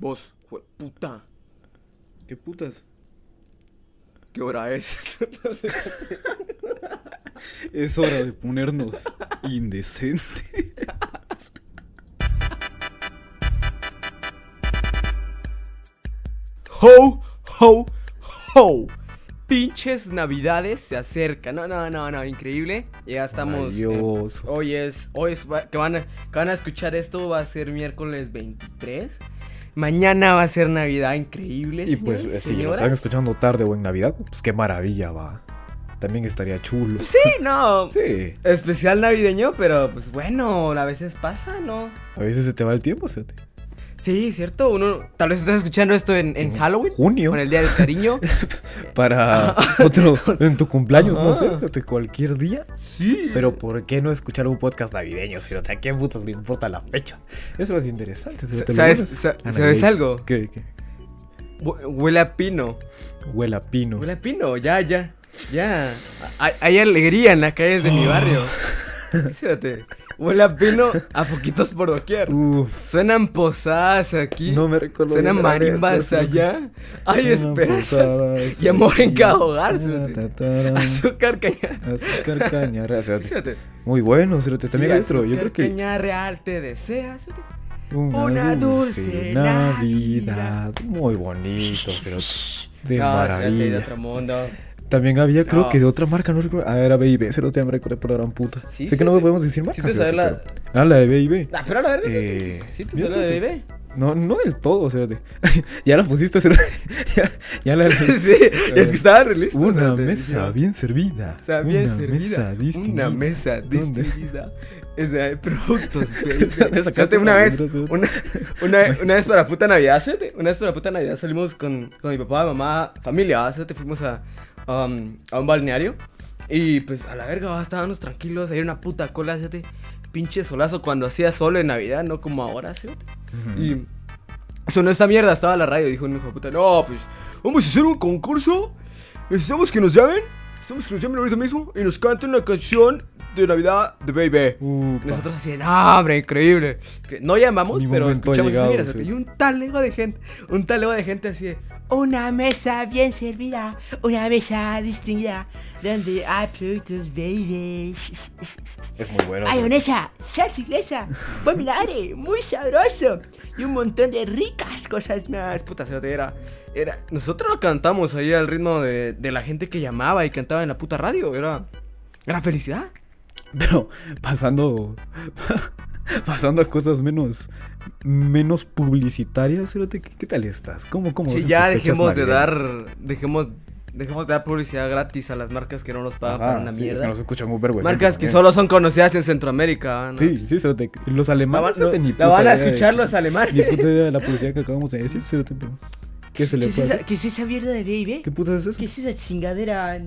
Vos, jue- puta, ¿Qué putas? ¿qué hora es? Es hora de ponernos indecente. ho, ho, ho. Pinches navidades se acercan. No, no, no, no, increíble. Ya estamos. eh, Adiós. hoy es, hoy es, que van, a, que van a escuchar esto, va a ser miércoles 23. Mañana va a ser Navidad increíble. Y pues, señores, si lo están escuchando tarde o en Navidad, pues qué maravilla va. También estaría chulo. Sí, no. Sí. Especial navideño, pero pues bueno, a veces pasa, ¿no? A veces se te va el tiempo, ¿sí? Sí, cierto. Uno tal vez estás escuchando esto en, en Halloween. junio. Con el Día del Cariño. Para otro, en tu cumpleaños, no sé, de cualquier día. sí. Pero ¿por qué no escuchar un podcast navideño? Si no, ¿a quién putas le importa la fecha? Eso es interesante. si no te ¿Sabes, sa- ¿sabes algo? ¿Qué, qué? Hue- Huele a pino. Huele a pino. Huele a pino, ya, ya. Ya. Hay, hay alegría en las calles de mi barrio. Fíjate. Huele a pino a poquitos por doquier. Uf. Suenan posadas aquí. No me recuerdo Suenan marimbas allá. Hay esperanzas. Y amor en cada hogar. Azúcar caña. Azúcar caña. Fíjate. Muy bueno, pero también otro. Yo creo que caña real te deseas. fíjate. una, una dulce, Navidad. Muy bonito, pero de No, fíjate, de maravilla. otro mundo. También había, creo No. que de otra marca, no recuerdo. Ah, era B&B, se lo te me recuerdo por la gran puta. Sí, sé sí, que no te- podemos decir marca. sí te sabes la- Ah, la de B&B. Ah, pero la. Eh, sí, te mira, suena de bebé. No, no del todo, o sea, de- ya la pusiste, ya, ya la... sí, es que estaba realista. Una mesa bien servida. O sea, bien una servida. Mesa distinguida. Una mesa distinguida. Es de productos, ¿Dónde baby. sacaste Fíjate, una vez, una, una, una vez para puta Navidad, fíjate, una vez para puta Navidad salimos con, con mi papá, mamá, familia, fíjate, fuimos a, um, a un balneario y pues a la verga, estábamos tranquilos, hay una puta cola, fíjate, pinche solazo cuando hacía sol en Navidad, no como ahora, fíjate. Y sonó esta mierda, estaba la radio, dijo un hijo de puta, no, pues vamos a hacer un concurso, necesitamos que nos llamen, necesitamos que nos llamen ahorita mismo y nos canten la canción de Navidad de Baby. Upa. Nosotros así, no, hombre, increíble. No llamamos, pero escuchamos esa mierda. sí. Y un talego de gente, un talego de gente así de, Una mesa bien servida, una mesa distinguida, donde hay productos baby. Es muy bueno. Mayonesa, salsa inglesa, buen vinagre, muy sabroso. Y un montón de ricas cosas más. puta cerote, era, era, nosotros lo cantamos ahí al ritmo de, de la gente que llamaba y cantaba en la puta radio. Era, era felicidad. Pero pasando. pasando a cosas menos. menos publicitarias, ¿qué, qué tal estás? ¿Cómo, cómo Sí, ya dejemos de dar, dejemos, dejemos de dar publicidad gratis a las marcas que no nos pagan Ajá, para una sí, es mierda. que nos escuchan Uber, güey. marcas que también. solo son conocidas en Centroamérica. ¿no? Sí, sí, cerote, Los La, alemanes. van- cerote, no, ni la van a de- escuchar los alemanes. Ni puta idea de la publicidad que acabamos de decir, pero. ¿Qué se le ¿Qué es, esa? ¿Qué es esa mierda de baby? ¿Qué puta es eso? ¿Qué es esa chingadera?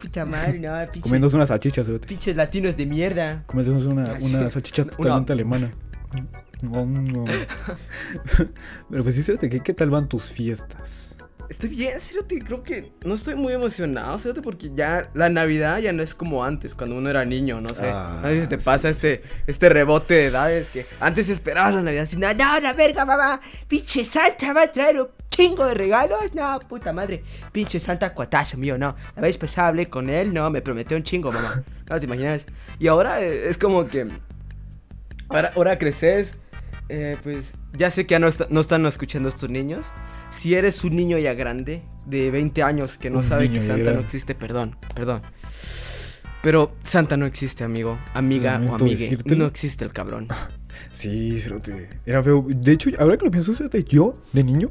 Puta madre, no, pinches, Comiéndose una salchicha, cerote. pinches latinos de mierda. Comiéndose una, una salchicha Una- totalmente alemana. No, no. Pero pues sí, ¿qué, ¿qué tal van tus fiestas? Estoy bien, Cerote, creo que no estoy muy emocionado, Cerote, porque ya la Navidad ya no es como antes, cuando uno era niño, no sé. Ah, a veces te sí. pasa este, este rebote de edades que antes esperabas la Navidad sin nada. No, la verga, mamá. Pinche Santa va a traer un chingo de regalos. No, puta madre. Pinche Santa cuatazo mío, no. La vez pasada hablé con él, no, me prometió un chingo, mamá. No te imaginas. Y ahora eh, es como que. Ahora, ahora creces. Eh, pues ya sé que ya no, está- no están escuchando estos niños. Si eres un niño ya grande, de 20 años, que no Un sabe que Santa no existe, perdón, perdón. Pero Santa no existe, amigo, amiga o amigue. decírtelo. No existe el cabrón. Sí, era feo. De hecho, ahora que lo pienso, yo, de niño.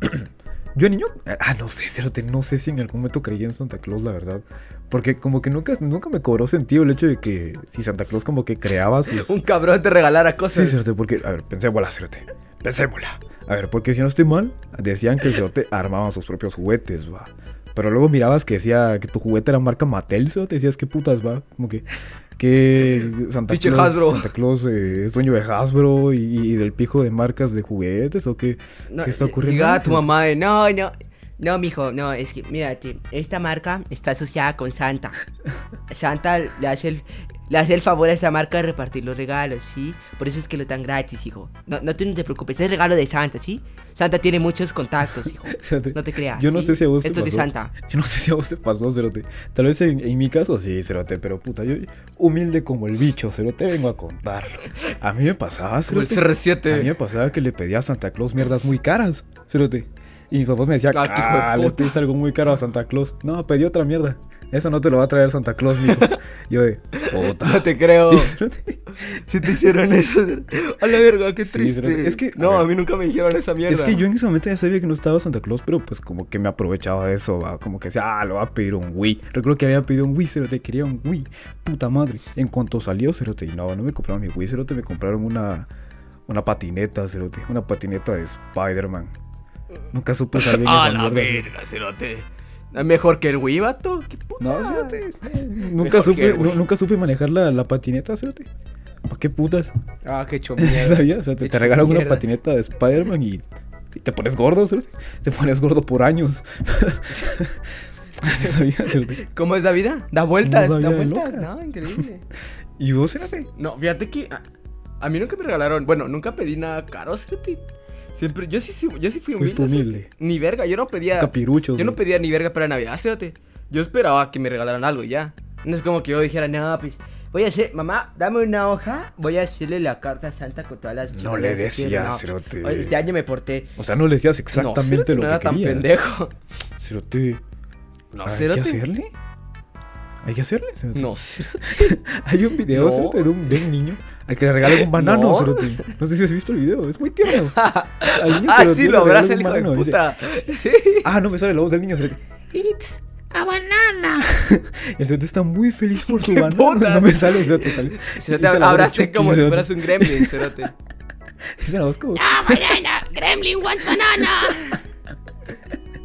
yo de niño. Ah, no sé, no sé si en algún momento creía en Santa Claus, la verdad. Porque como que nunca, nunca me cobró sentido el hecho de que si Santa Claus como que creaba sus. Un cabrón te regalara cosas. Sí, cerote, porque. A ver, pensémosla, cerote. Pensémosla. A ver, porque si no estoy mal, decían que el cerote armaba sus propios juguetes, va. Pero luego mirabas que decía que tu juguete era marca Mattel, cerote, decías qué putas, va. Como que. Que Santa Pinche Claus, Hasbro. Santa Claus eh, es dueño de Hasbro y, y del pijo de marcas de juguetes o qué, No, qué está ocurriendo. Llegaba tu mamá de, no, no, No, mijo, no, es que, mírate, esta marca está asociada con Santa. Santa le hace el, le hace el favor a esta marca de repartir los regalos, ¿sí? Por eso es que lo dan gratis, hijo. No, no te, no te preocupes, es regalo de Santa, ¿sí? Santa tiene muchos contactos, hijo. Cerote, No te creas. Yo no ¿sí? sé si a vos te Esto es de pasó. Santa. Yo no sé si a vos te pasó, Cerote. Tal vez en, en mi caso sí, Cerote, pero puta, yo humilde como el bicho, Cerote, vengo a contarlo. A mí me pasaba, Como el Cerote. CR7. A mí me pasaba que le pedía a Santa Claus mierdas muy caras, Cerote. Y mis papás me decían, Ah, de le puta". pediste algo muy caro a Santa Claus. No, pedí otra mierda. Eso no te lo va a traer Santa Claus, mijo. Yo de, puta. No te creo. Sí. Si te hicieron eso. A la verga, qué triste. pero es que- No, a mí nunca me dijeron esa mierda. Es que yo en ese momento ya sabía que no estaba Santa Claus, pero pues como que me aprovechaba de eso, ¿va? como que decía, ah, lo va a pedir un Wii. Recuerdo que había pedido un Wii, Cerote, quería un Wii. Puta madre. En cuanto salió, Cerote, no, no me compraron mi Wii, Cerote, me compraron una, una patineta, Cerote, una patineta de Spider-Man. Nunca supe usar bien A esa la. Cerote. verga, cerote. ¿Es mejor que el Wii, vato? ¿Qué puta? No, Cerote, nunca supe, nunca supe manejar la, la patineta, Cerote. ¿Para qué putas? Ah, qué hecho ¿Sí mierda. sabías? O sea, te, te regalan una patineta de Spider-Man y, y te pones gordo, ¿sí? Te pones gordo por años. ¿Cómo es la vida? Da vueltas, da vueltas. No, increíble. Y vos, fíjate. No, fíjate que a, a mí nunca me regalaron. Bueno, nunca pedí nada caro, cerote. Siempre, yo sí, sí, yo sí fui humilde. Humilde. Ni verga, yo no pedía. Capiruchos. Yo no pedía ni verga para Navidad, cerote. Yo esperaba que me regalaran algo y ya. No es como que yo dijera, no, pues. Voy a hacer, mamá, dame una hoja. Voy a hacerle la carta a Santa con todas las No le chocolates que quiero". decías, No. cerote. Oye, Este año me porté. O sea, no le decías no, exactamente cerote, lo no que era tan pendejo. Cerote, No, ¿hay cerote. hacerle? ¿Hay que hacerle? cerote? No, cerote. Hay un video, No. cerote, de un, de un niño al que le regalan un banano, No. cerote. No sé si has visto el video, es muy tierno. Al niño, Ah, cerote, sí, lo abraza el hijo de dice, puta. Ah, no me sale la voz del niño, cerote. It's a banana. El cerote está muy feliz por su ¡Qué banano. putas! No me sale, cerote, sale. Cerote, Chucky, como si fueras un gremlin, cerote. Dice la voz como. Ah, banana. Gremlin wants banana.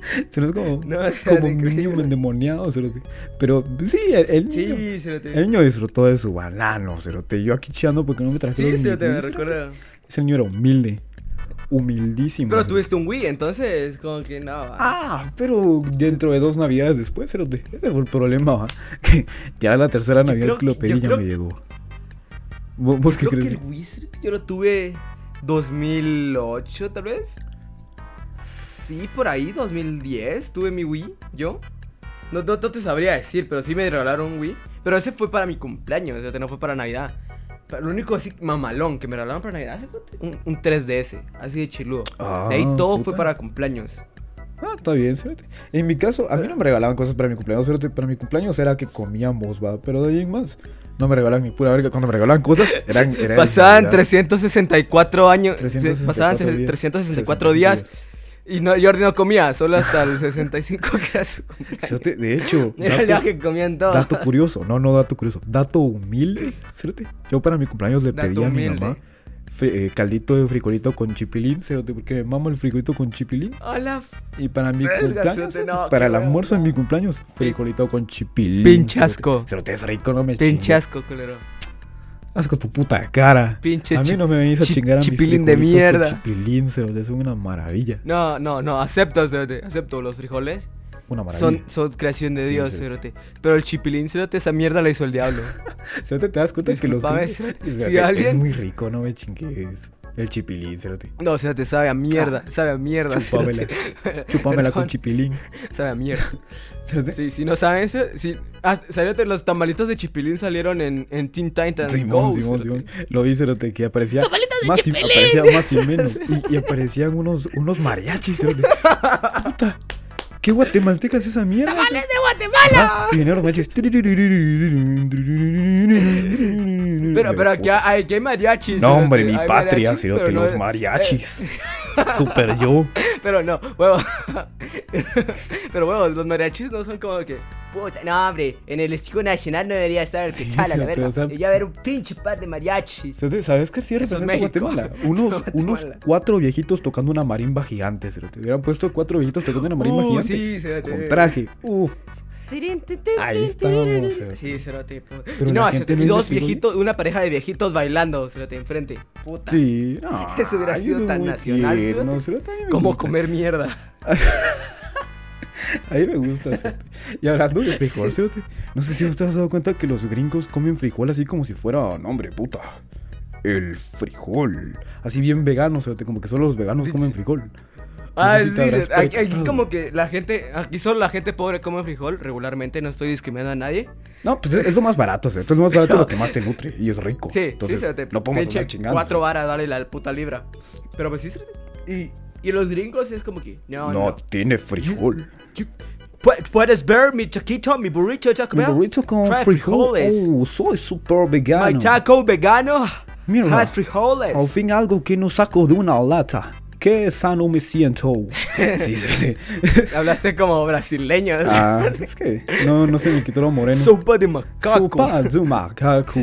Se nos como, No, como cerote, un niño increíble. endemoniado, cerote. Pero sí, el, el niño. Cerote. El niño disfrutó de su banano, cerote. Yo aquí chillando porque no me trajeron Sí, mi cerote, me Wii, cerote. recuerdo. Ese niño era humilde. Humildísimo. Pero cerote. tuviste un Wii, entonces, como que no. va. Ah, pero dentro de dos navidades después, cerote. Ese fue el problema, ¿va? Que ya la tercera navidad creo que lo que- pedí yo ya creo- me llegó. ¿Vos, vos qué Creo que crees? el Wii, cerote, yo lo tuve 2008, tal vez. Sí, por ahí, 2010, tuve mi Wii, yo. No, no, no te sabría decir, pero sí me regalaron un Wii. Pero ese fue para mi cumpleaños, o sea, no fue para Navidad. Lo único así mamalón que me regalaron para Navidad un, un 3DS, así de chiludo. Ah, de ahí todo fue puta. para cumpleaños. Ah, está bien, cerote. En mi caso, a mí no me regalaban cosas para mi cumpleaños, cerote. Para mi cumpleaños era que comíamos, va. Pero de ahí en más. No me regalaban ni pura verga. Cuando me regalaban cosas, eran. eran Pasaban Navidad. 364 años. 364 pasaban días. 364 días. Y no, Jordi no comía, solo hasta el 65 que era su cumpleaños. De hecho, Era el dato, día que comían dato curioso. No, no dato curioso. Dato humilde. Yo para mi cumpleaños le Dato pedí a mi mamá eh, caldito de frijolito con chipilín, cerote, porque me mamo el frijolito con chipilín. Hola. Y para mi Verga, cumpleaños, cerote, no, para el almuerzo de mi cumpleaños, frijolito con chipilín. Pinche cerote. es rico, no me chingues. Pinche asco, culero. Asco tu puta cara. Pinche a mí no me venís a chi- chingar a mis chipilín de con mierda. Chipilín, cerote, son una maravilla. No, no, no, acepto, cerote, acepto los frijoles. Una maravilla. Son, son creación de Sí, Dios, cerote. Pero el chipilín, cerote, esa mierda la hizo el diablo. Cerote, te das cuenta que los cerote, si alguien- Es muy rico, no me chingues. El chipilín, cerote. No, cerote, sabe a mierda, sabe a mierda, Chúpamela. cerote. Chúpamela con chipilín. Sabe a mierda. Cerote. Sí, si no saben, si, ah, cerote, los tamalitos de chipilín salieron en, en Teen Titans Simón, Go, Simón. Simón. Lo vi, cerote, que aparecía. Tamalitos de más y, chipilín. aparecía más y menos. Y, y aparecían unos, unos mariachis, cerote. Puta. ¿Qué guatemalteca es esa mierda? Tamales de Guatemala. Ah, y vinieron los mariachis. Pero, pero aquí hay, aquí hay mariachis. No, hombre, mi patria, no los mariachis. Super yo. Pero no, huevo. pero huevos, los mariachis no son como que. Puta, no, hombre, en el Escudo Nacional no debería estar el Sí, Quetzal, a la o sea- Debería haber un pinche par de mariachis. ¿Sabes qué sí representa. Guatemala? Unos, Guatemala. unos cuatro viejitos tocando una marimba gigante, cerote. Hubieran puesto cuatro viejitos tocando una marimba Uh, gigante. sí, cerote. Con traje. Uf. Ahí estábamos. Sí, cerote. Pero la no, gente dos investigó viejitos, una pareja de viejitos bailando, cerote, enfrente. Puta. Sí, no. Eso hubiera sido tan nacional, tierno, cerote. cerote, a mí me Como comer mierda. A mí me gusta, cerote. Y hablando de frijol, cerote, no sé si usted has dado cuenta que los gringos comen frijol así como si fuera, no, hombre, puta. El frijol. Así bien vegano, cerote, como que solo los veganos comen frijol. No Ah, sé si sí, sí, aquí, aquí como que la gente, aquí solo la gente pobre come frijol regularmente, no estoy discriminando a nadie. No, pues es, es lo más barato, cerote. Es lo más barato lo que más te nutre y es rico. Sí, Entonces, sí, se te no podemos chingando. cuatro varas, dale la puta libra. Pero pues sí, y, y los gringos es como que, no, No, no. tiene frijol. Pu- Puedes ver mi taquito, mi burrito Taco Mi burrito con Trae frijol. frijoles. Oh, soy súper vegano. My taco vegano Mira. has frijoles. Al fin algo que no saco de una lata. Qué sano me siento. Sí, sí, sí. Hablaste como brasileño. Ah, es que no, no se me quitó lo moreno. Sopa de macaco. Sopa de macaco.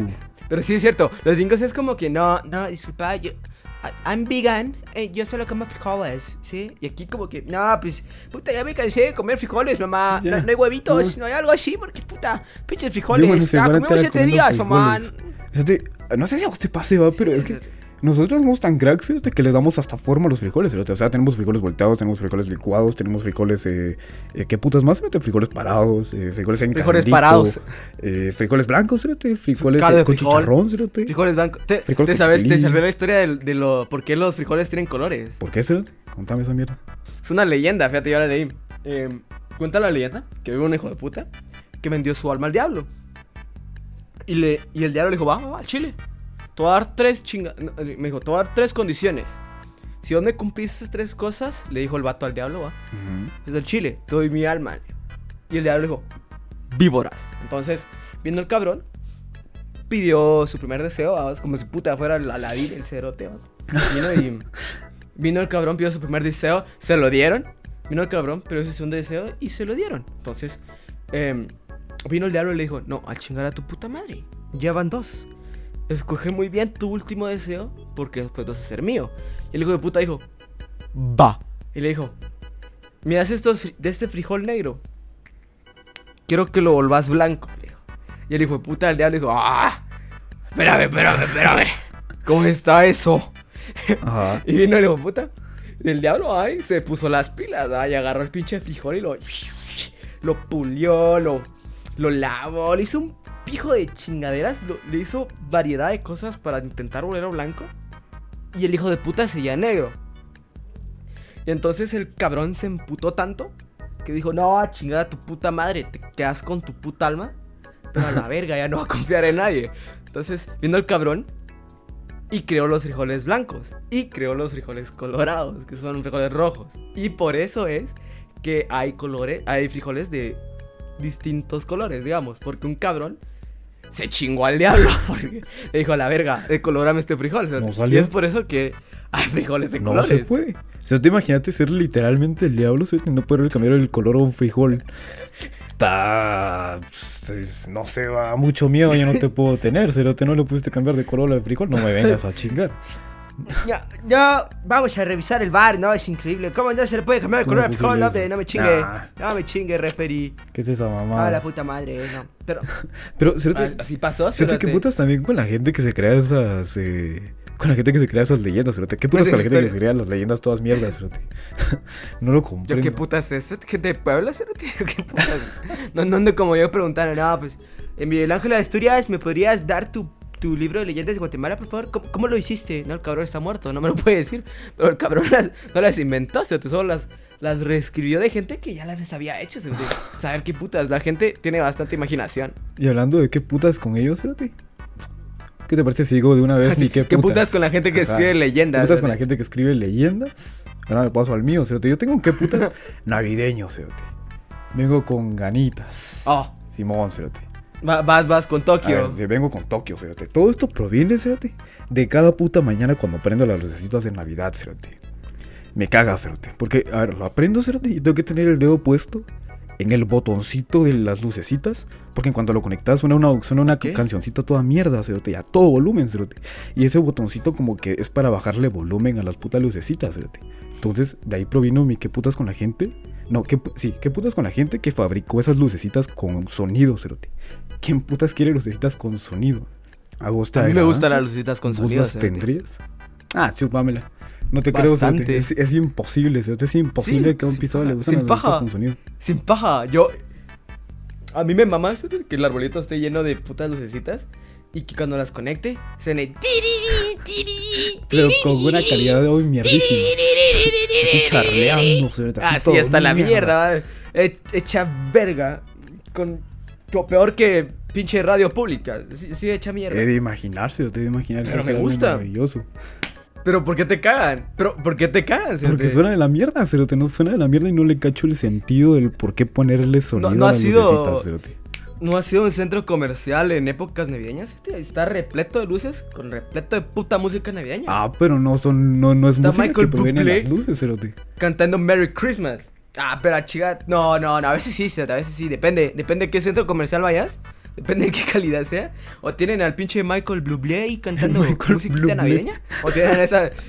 Pero sí es cierto, los gringos es como que no, no, disculpa, yo, I'm vegan, eh, yo solo como frijoles, ¿sí? Y aquí como que, no, pues, puta, ya me cansé de comer frijoles, mamá, no, no hay huevitos, No. no hay algo así, porque, puta, pinches Yo, frijoles, bueno, se ah, comimos siete días, mamá. no sé si a usted pase, va, pero es que nosotros somos tan cracks fíjate, que le damos hasta forma a los frijoles. fíjate. O sea, tenemos frijoles volteados, tenemos frijoles licuados, tenemos frijoles. Eh, eh, ¿Qué putas más? fíjate, Frijoles parados, eh, frijoles en Frijoles caldito, parados. eh, frijoles blancos, fíjate, frijoles de con frijol. chicharrón, fíjate. Frijoles blancos. Te, Frijoles te sabes, te salvé la historia de, de lo, por qué los frijoles tienen colores. ¿Por qué, fíjate? Contame esa mierda. Es una leyenda, fíjate, yo la leí. Eh, cuenta la leyenda que hubo un hijo de puta que vendió su alma al diablo. Y, le, y el diablo le dijo, va, va, va, al chile. Te voy a dar tres chinga... eh, Me dijo, te voy a dar tres condiciones. Si donde cumpliste esas tres cosas, le dijo el vato al diablo, va. Ujú. Es el chile, te doy mi alma. Y el diablo dijo, víboras. Entonces, viendo el cabrón, pidió su primer deseo, ¿va? como si puta fuera la Aladín, el cerote. ¿va? Vino y vino el cabrón, pidió su primer deseo, se lo dieron. Vino el cabrón, pidió su segundo deseo y se lo dieron. Entonces, em, vino el diablo y le dijo, no, a chingar a tu puta madre. Ya van dos. Escoge muy bien tu último deseo porque después vas a ser mío. Y el hijo de puta dijo, va. Y le dijo, estos fri- de este frijol negro. Quiero que lo volvás blanco. Le dijo. Y el hijo de puta del diablo dijo, ah, espérame, espérame, espérame. ¿Cómo está eso? Ajá. Y vino el hijo de puta. El diablo ahí se puso las pilas, ¿ah? y agarró el pinche frijol y lo, lo pulió, lo, lo lavó, le hizo un pijo de chingaderas, lo- le hizo variedad de cosas para intentar volverlo blanco. Y el hijo de puta seguía negro. Y entonces el cabrón se emputó tanto que dijo, no, a chingar a tu puta madre, te quedas con tu puta alma. Pero a la verga, ya no va a confiar en nadie. Entonces, viendo el cabrón, y creó los frijoles blancos. Y creó los frijoles colorados, que son frijoles rojos. Y por eso es que hay colores, hay frijoles de distintos colores, digamos. Porque un cabrón se chingó al diablo. Porque le dijo a la verga, decolórame este frijol. No y es por eso que hay frijoles de No colores. se puede. O sea, te imagínate ser literalmente el diablo, y no poder cambiar el color a un frijol. Está. es- No sé, va mucho miedo, ya no te puedo tener. Cerote, no le pudiste cambiar de color al frijol, no me vengas a chingar. Ya, ya, vamos a revisar el bar, ¿no? Es increíble. ¿Cómo no se le puede cambiar el ¿Cómo color? No, eso? no me chingue. Nah. No me chingue, referí. ¿Qué es esa Ah, mamá? la puta madre, no. Pero, Pero, Ah, Así pasó, Cerote, ¿qué putas también con la gente que se crea esas. eh, con la gente que se crea esas leyendas, Cerote? ¿Qué putas con la gente que se crea las leyendas todas mierdas, no lo Yo, comprendo. ¿qué putas es esto? ¿Gente de Puebla, cerote? ¿Qué putas? no, no como yo preguntando, no, pues, en Miguel Ángel de Asturias, ¿me podrías dar tu, tu libro de leyendas de Guatemala, por favor? ¿Cómo, cómo lo hiciste? No, el cabrón está muerto, no me lo puede decir. Pero el cabrón las, no las inventó, cerote, solo las, las reescribió de gente que ya las había hecho. Saber qué putas, la gente tiene bastante imaginación. Y hablando de qué putas con ellos, Cerote. ¿Qué te parece si digo de una vez ni qué ¿Qué putas? putas con la gente que escribe leyendas? ¿Qué putas con la gente que escribe leyendas? Ahora me paso al mío, Cerote. Yo tengo un qué putas navideño, Cerote. Vengo con ganitas. Oh. Simón, Cerote. Va- vas, vas con Tokio. ver, vengo con Tokio, Cerote. Todo esto proviene, Cerote, de cada puta mañana cuando prendo las lucecitas de Navidad, Cerote. Me caga, Cerote. Porque, a ver, lo aprendo, Cerote, y tengo que tener el dedo puesto en el botoncito de las lucecitas. Porque en cuanto lo conectas suena una, suena una ¿Qué? cancioncita toda mierda, Cerote. Y a todo volumen, Cerote. Y ese botoncito como que es para bajarle volumen a las putas lucecitas, Cerote. Entonces, de ahí provino mi qué putas con la gente. No, ¿qué, sí, qué putas con la gente que fabricó esas lucecitas con sonido, Cerote. ¿Quién putas quiere lucecitas con sonido? ¿A vos te A mí me gustan las lucecitas con ¿Vos sonido. las cerote. tendrías? Ah, chupámela. No te creo. Es, es imposible, cerote. Es imposible Sí, que a un pisado le gusten sin las paja. con sonido. Sin paja, yo. A mí me mama eso de que el arbolito esté lleno de putas lucecitas. Y que cuando las conecte, suene. Pero con una calidad de hoy mierdísima. Así charleando. Así, hasta la mierda. He- Hecha verga. Con. co- Peor que pinche radio pública. Sí, sí, hecha mierda. He de imaginarse, he de imaginar. Pero me gusta. Maravilloso. Pero ¿por qué te cagan? Pero ¿por qué te cagan? Porque suena de la mierda, cerote. No suena de la mierda y no le cacho el sentido del por qué ponerle sonido no a ha las sido- lucecitas, cerote. ¿No ha sido un centro comercial en épocas navideñas? Este, Está repleto de luces, con repleto de puta música navideña. Ah, pero no son, no, no es Está música Michael que proviene de Bublé. las luces, cerote. Cantando Merry Christmas. Ah, pero chica, no, no, no, a veces sí, cerote, a veces sí, depende, depende de qué centro comercial vayas, depende de qué calidad sea. O tienen al pinche Michael Bublé cantando Michael Bublé. navideña. O tienen esa...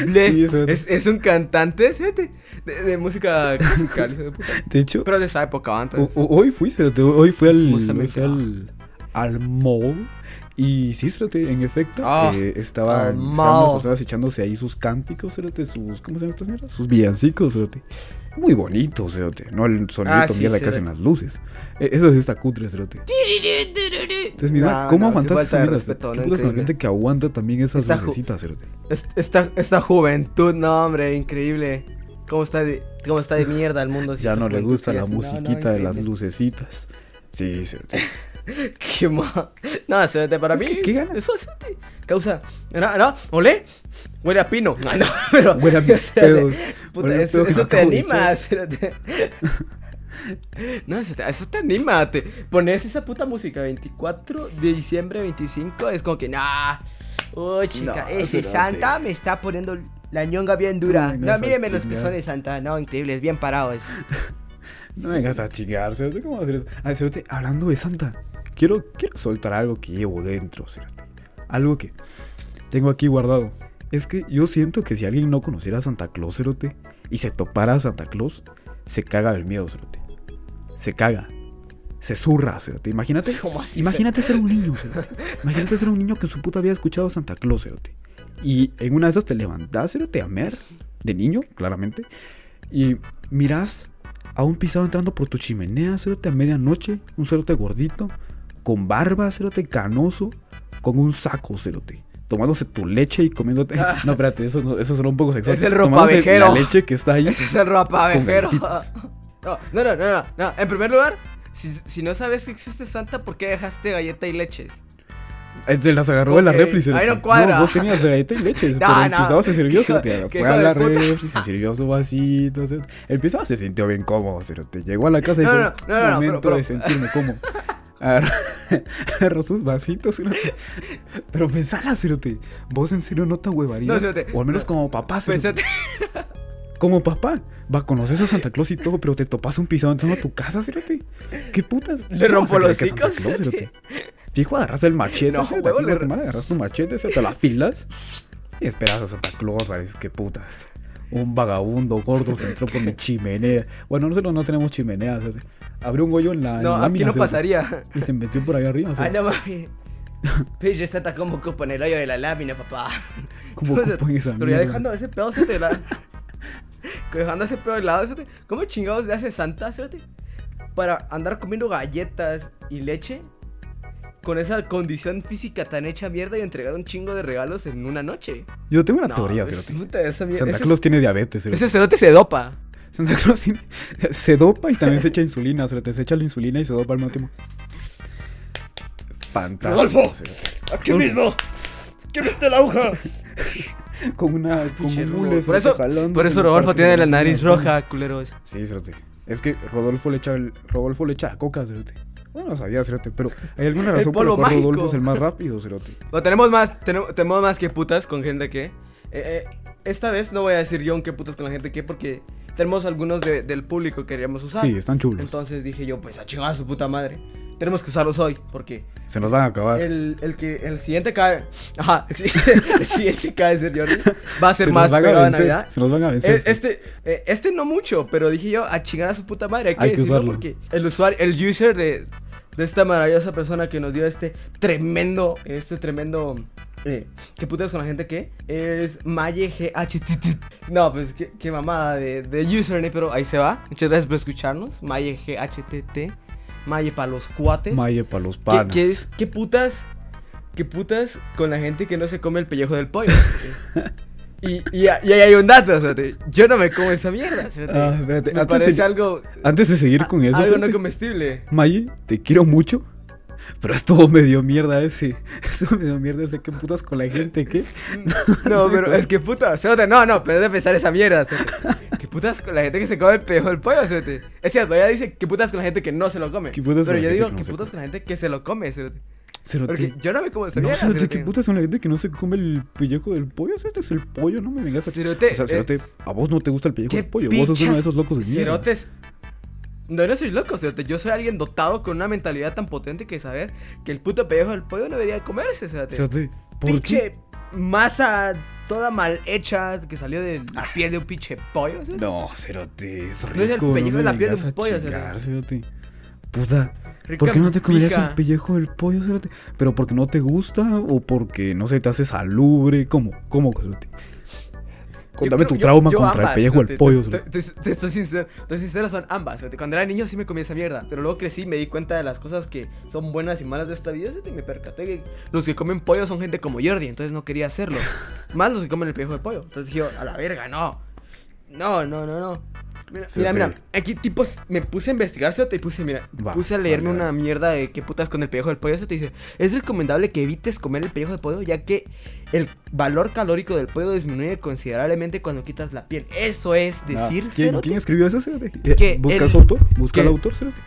Bublé, Sí, es, es un cantante, fíjate, de, de música hijo de puta. De hecho, Pero de esa época antes. o- o- hoy fui. Hoy fui al, hoy fui al, al mall. Y sí, cerote, en efecto, Ah, eh, estaban mall. las personas echándose ahí sus cánticos, cerote, sus, ¿cómo se llaman estas mierdas? Sus villancicos, cerote. Muy bonito, cerote, no el sonidito Ah, sí, mierda que hacen las luces. Eh, eso es esta cutre, cerote. Entonces, mira, No, ¿cómo no, aguantas falta esa de mierda? respeto, ¿Qué putas con la gente que aguanta también esas Está lucecitas, cerote? Es- Esta, esta juventud, no, hombre, increíble. ¿Cómo está de, cómo está de mierda el mundo? si Ya no le gusta la así? No, musiquita de las lucecitas. Sí, cerote. Qué ma... No, cerote, para Es mí. que, ¿qué ganas? Eso, cerote, Causa. No, no, olé. Huele a pino. No, no, pero. Huele a mis pedos. Puta, Huele a eso, te anima. No, eso te, eso te anima. Te pones esa puta música 24 de diciembre 25. Es como que, nah. Uy, chica, No, ese cerote. Santa me está poniendo la ñonga bien dura. No No, los pezones, Santa. No, increíble, es bien parado eso. No me vengas a chingar, cerote. ¿Cómo vas a hacer eso? Ah, cerote, hablando de Santa, quiero, quiero soltar algo que llevo dentro, cerote. Algo que tengo aquí guardado. Es que yo siento que si alguien no conociera a Santa Claus, cerote, y se topara a Santa Claus, se caga del miedo, cerote. Se caga. Se zurra, cerote. Imagínate. ¿Cómo así, Imagínate ser un niño, cerote. Imagínate ser un niño que en su puta había escuchado a Santa Claus, cerote. Y en una de esas te levantás, cerote, a mer, de niño, claramente. Y mirás a un pisado entrando por tu chimenea, cerote, a medianoche. Un cerote gordito, con barba, cerote, canoso, con un saco, cerote. Tomándose tu leche y comiéndote. No, espérate, eso, no- eso suena un poco sexual. Es el ropavejero. La leche que está ahí. Ese es el ropavejero. No, no, no, no, no. En primer lugar, si, si no sabes que existe Santa, ¿por qué dejaste galleta y leches? Se las agarró de la refri, cerote. ahí no cuadra. vos tenías galleta y leche. No, pero el no. pisado se sirvió, qué Fue a la refri, se sirvió su vasito. cerote. El pisado se sintió bien cómodo, cerote. Llegó a la casa y no, no, momento pero- de sentirme cómodo. Agarró, sus vasitos, cerote. Pero pensala, cerote. Vos en serio no te huevarías. No. O al menos No. como papá, cerote. Pensate. Como papá. Va, conoces a Santa Claus y todo, pero te topas un pisado entrando a tu casa, cerote. ¿Qué putas? Le ¿Cómo vas a rompo los creer es? Fijo, agarras el machete. No, huevo, en le- Guatemala agarras tu machete, se te la filas. Y esperas a Santa Claus, parece que putas. Un vagabundo gordo se entró por mi chimenea. Bueno, nosotros no tenemos chimeneas. cerote. Abrió un hoyo en la, en No, la aquí no pasaría. Y se metió por ahí arriba. Ay, cerote. no mami. Pinche Santa como cupo en el hoyo de la lámina, papá. ¿Cómo O sea, en esa Pero ya dejando ese pedo, se te la. dejando ese pedo de lado, ¿cómo chingados le hace Santa? Para andar comiendo galletas y leche con esa condición física tan hecha mierda y entregar un chingo de regalos en una noche. Yo tengo una No, teoría, es- cerote. puta, esa mierda- Santa ese- Claus tiene diabetes, cerote. Ese cerote se dopa. Santa Claus se dopa y también se echa insulina, se se echa la insulina y se dopa al mismo tiempo. Fantástico. Rodolfo. cerote. Aquí mismo. ¿Quién está la aguja? Con una con un hule, Por cerote, eso, por eso Rodolfo tiene la nariz roja, culeros. Sí, cerote. Es que Rodolfo le echa el Rodolfo le echa coca, cerote. Bueno, no sabía, cerote, pero hay alguna razón por la cual mágico. Rodolfo es el más rápido, cerote. Tenemos más, tenemos, tenemos más que putas con gente que. eh, eh, esta vez no voy a decir yo un que putas con la gente que porque tenemos algunos de- del público que queríamos usar. Sí, están chulos. Entonces dije yo, pues a chingar a su puta madre. Tenemos que usarlos hoy porque Se nos van a acabar. el, el que el siguiente cae. Ajá, el, el siguiente cae ser Jordi. Va a ser se más nos van a pegado a vencer. Navidad. Se nos van a vencer. Este, eh, este no mucho, pero dije yo a chingar a su puta madre. Hay que, Hay que usarlo. porque el usuario, el user de, de esta maravillosa persona que nos dio este tremendo, este tremendo Eh, ¿Qué putas con la gente que es Maye GHTT? No, pues qué, qué mamada de, de username, pero ahí se va. Muchas gracias por escucharnos. Maye GHTT. Maye para los cuates. Maye para los ¿Qué, panas. qué es- qué putas? ¿Qué putas con la gente que no se come el pellejo del pollo? y, y, y ahí hay un dato, o sea, te- yo no me como esa mierda. o sea, te- Ah, espérate, me antes parece de- algo, Antes de seguir con eso, algo no cerote, comestible. Maye, te quiero mucho. Pero estuvo medio mierda ese. Estuvo medio mierda ese. ¿Qué putas con la gente? ¿Qué? No, pero es que puta, cerote, no, no, pero de pensar esa mierda, cerote. ¿Qué putas con la gente que se come el pellejo del pollo, cerote? Es cierto, ella dice que putas con la gente que no se lo come. ¿Qué putas pero yo digo no se putas con la gente que se lo come, cerote. Cerote. Porque yo no me como No, cerote. ¿qué putas con la gente que no se come el pellejo del pollo? Cerote, es el pollo, no me vengas a... Cerote, o sea, eh, cerote, a vos no te gusta el pellejo ¿Qué del pollo. Vos sos uno de esos locos de mierda. Cerotes. No, no soy loco, cerote. Yo soy alguien dotado con una mentalidad tan potente que saber que el puto pellejo del pollo no debería comerse, cerote. Cerote, ¿por pinche qué? masa toda mal hecha que salió de la piel de un pinche pollo, cerote. No, cerote, es No es el pellejo de la piel de un pollo, cerote. Puta, Rica ¿por qué no te comerías el pellejo del pollo, cerote? ¿Pero porque no te gusta o porque no se te hace salubre? ¿Cómo? ¿Cómo, cerote? Contame creo- tu trauma yo contra el pellejo del pollo, Te, estoy sincero, estoy sincero, son ambas. Cuando era niño sí me comía esa mierda, pero luego crecí y me di cuenta de las cosas que son buenas y malas de esta vida cerote, y me percaté que los que comen pollo son gente como Jordi, entonces no quería hacerlo. Más los que comen el pellejo del pollo. Entonces dije, a la verga, no. No, no, no, no. Mira, mira, te- mira, aquí tipos me puse a investigar, cerote, y puse, mira, Va, puse a leerme una mierda de qué putas con el pellejo del pollo, se te dice, es recomendable que evites comer el pellejo de pollo ya que el valor calórico del pollo disminuye considerablemente cuando quitas la piel. Eso es Ah, decir, ¿quién, escribió eso? Eh, ¿Busca el- su autor? ¿Busca al autor, cerote?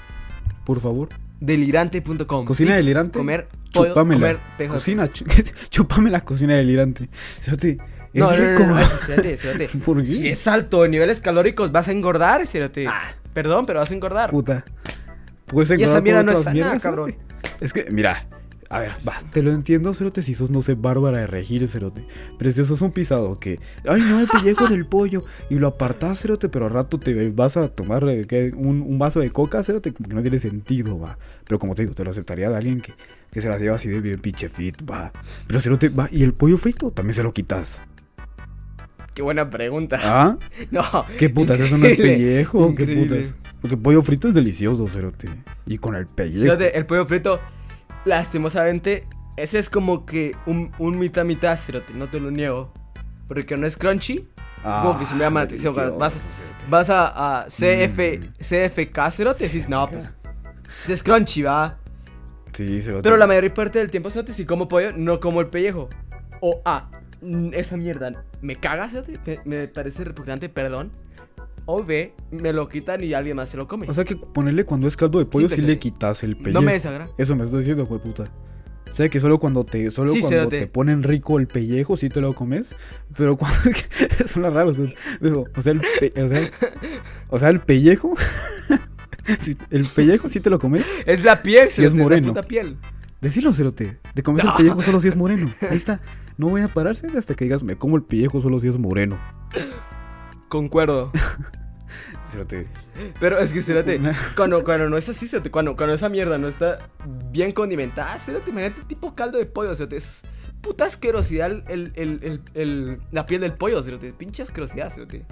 Por favor. delirante.com. Cocina delirante. Comer pollo, Chúpamela. comer pellejo Cocina, chu- chúpame la cocina delirante. Cerote, es No, rico. no, no, espérate, espérate. ¿Por qué? Si es alto en niveles calóricos, vas a engordar, cerote. Ah. Perdón, pero vas a engordar. Puta. Puedes Y esa engordar mierda no mierdas, nada, cabrón. Es que, mira, a ver, va, te lo entiendo, Cerote, si sos, no sé, bárbara de regir, Cerote. Pero si sos un pisado que, ay, no, el pellejo del pollo, y lo apartás, Cerote, pero al rato te vas a tomar eh, un vaso de coca, Cerote, como que no tiene sentido, va. Pero como te digo, te lo aceptaría de alguien que, que se las lleva así de bien pinche fit, va. Pero Cerote, va, y el pollo frito también se lo quitas. Qué buena pregunta. ¿Ah? No. ¿Qué putas? ¿Eso no es pellejo? ¿Qué putas? Porque pollo frito es delicioso, Cerote. Y con el pellejo. Fíjate, el pollo frito, lastimosamente, ese es como que un, un mitad mitad, cerote, no te lo niego. Porque no es crunchy. es como que se me llama la atención. Vas, Ah, Cerote. vas a, a CF, Mm. CFK, cerote, decís, no, pues. Es crunchy, va. Sí, Cerote. Pero la mayor parte del tiempo, cerote, si como pollo, no como el pellejo. O A, mm, esa mierda me caga, cerote, me, me parece repugnante, perdón. O B, me lo quitan y alguien más se lo come. O sea que ponerle cuando es caldo de pollo Sí, te le quitas el pellejo. no me desagrada. Eso me estás diciendo, fue puta. O sea que solo cuando te solo Sí, cuando te ponen rico el pellejo sí te lo comes, pero cuando suena raro, o sea, pero, o sea, el pe- o sea, o sea, el pellejo sí, el pellejo sí te lo comes. Es la piel, Si es cerote, la moreno. puta piel. Decirlo, cerote. Te comes el pellejo solo si es moreno. Ahí está. No voy a pararse hasta que digas, me como el pellejo solo si es moreno. Concuerdo. Pero es que, espérate, cuando, cuando no es así, espérate, cuando, cuando esa mierda no está bien condimentada, espérate, imagínate tipo caldo de pollo, espérate, es puta asquerosidad el, el, el, el- el- la piel del pollo, espérate, pinche asquerosidad, espérate.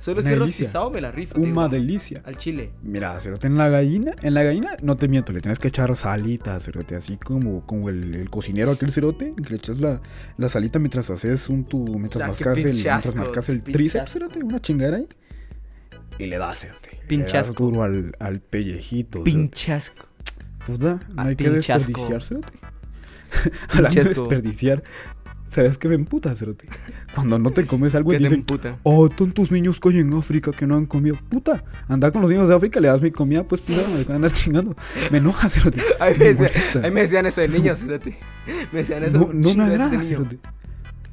Solo delicia. rostizado me la rifa, Una tío, delicia. Al chile. Mira, cerote, en la gallina, en la gallina, no te miento, le tienes que echar salita, cerote, así como, como el, el cocinero aquel cerote, que le echas la, la salita mientras haces un tu, mientras Ah, mascas el, mientras marcas el tríceps, cerote, una chingada ahí. Y le das, cerote. Pinche le das duro al, al pellejito. Pinchasco. Puta, no Ah, hay que desperdiciar, cerote. Hablando de desperdiciar, ¿sabes qué me emputa, cerote? Cuando no te comes algo y te dicen, emputa. Oh, tantos niños que hay en África que no han comido. Puta, anda con los niños de África, le das mi comida, pues puta, me van a andar chingando. Me enoja, cerote. Ahí me, Me decía- molesta. ahí me decían eso de niños, espérate. Me decían eso. No, no me agrada, cerote.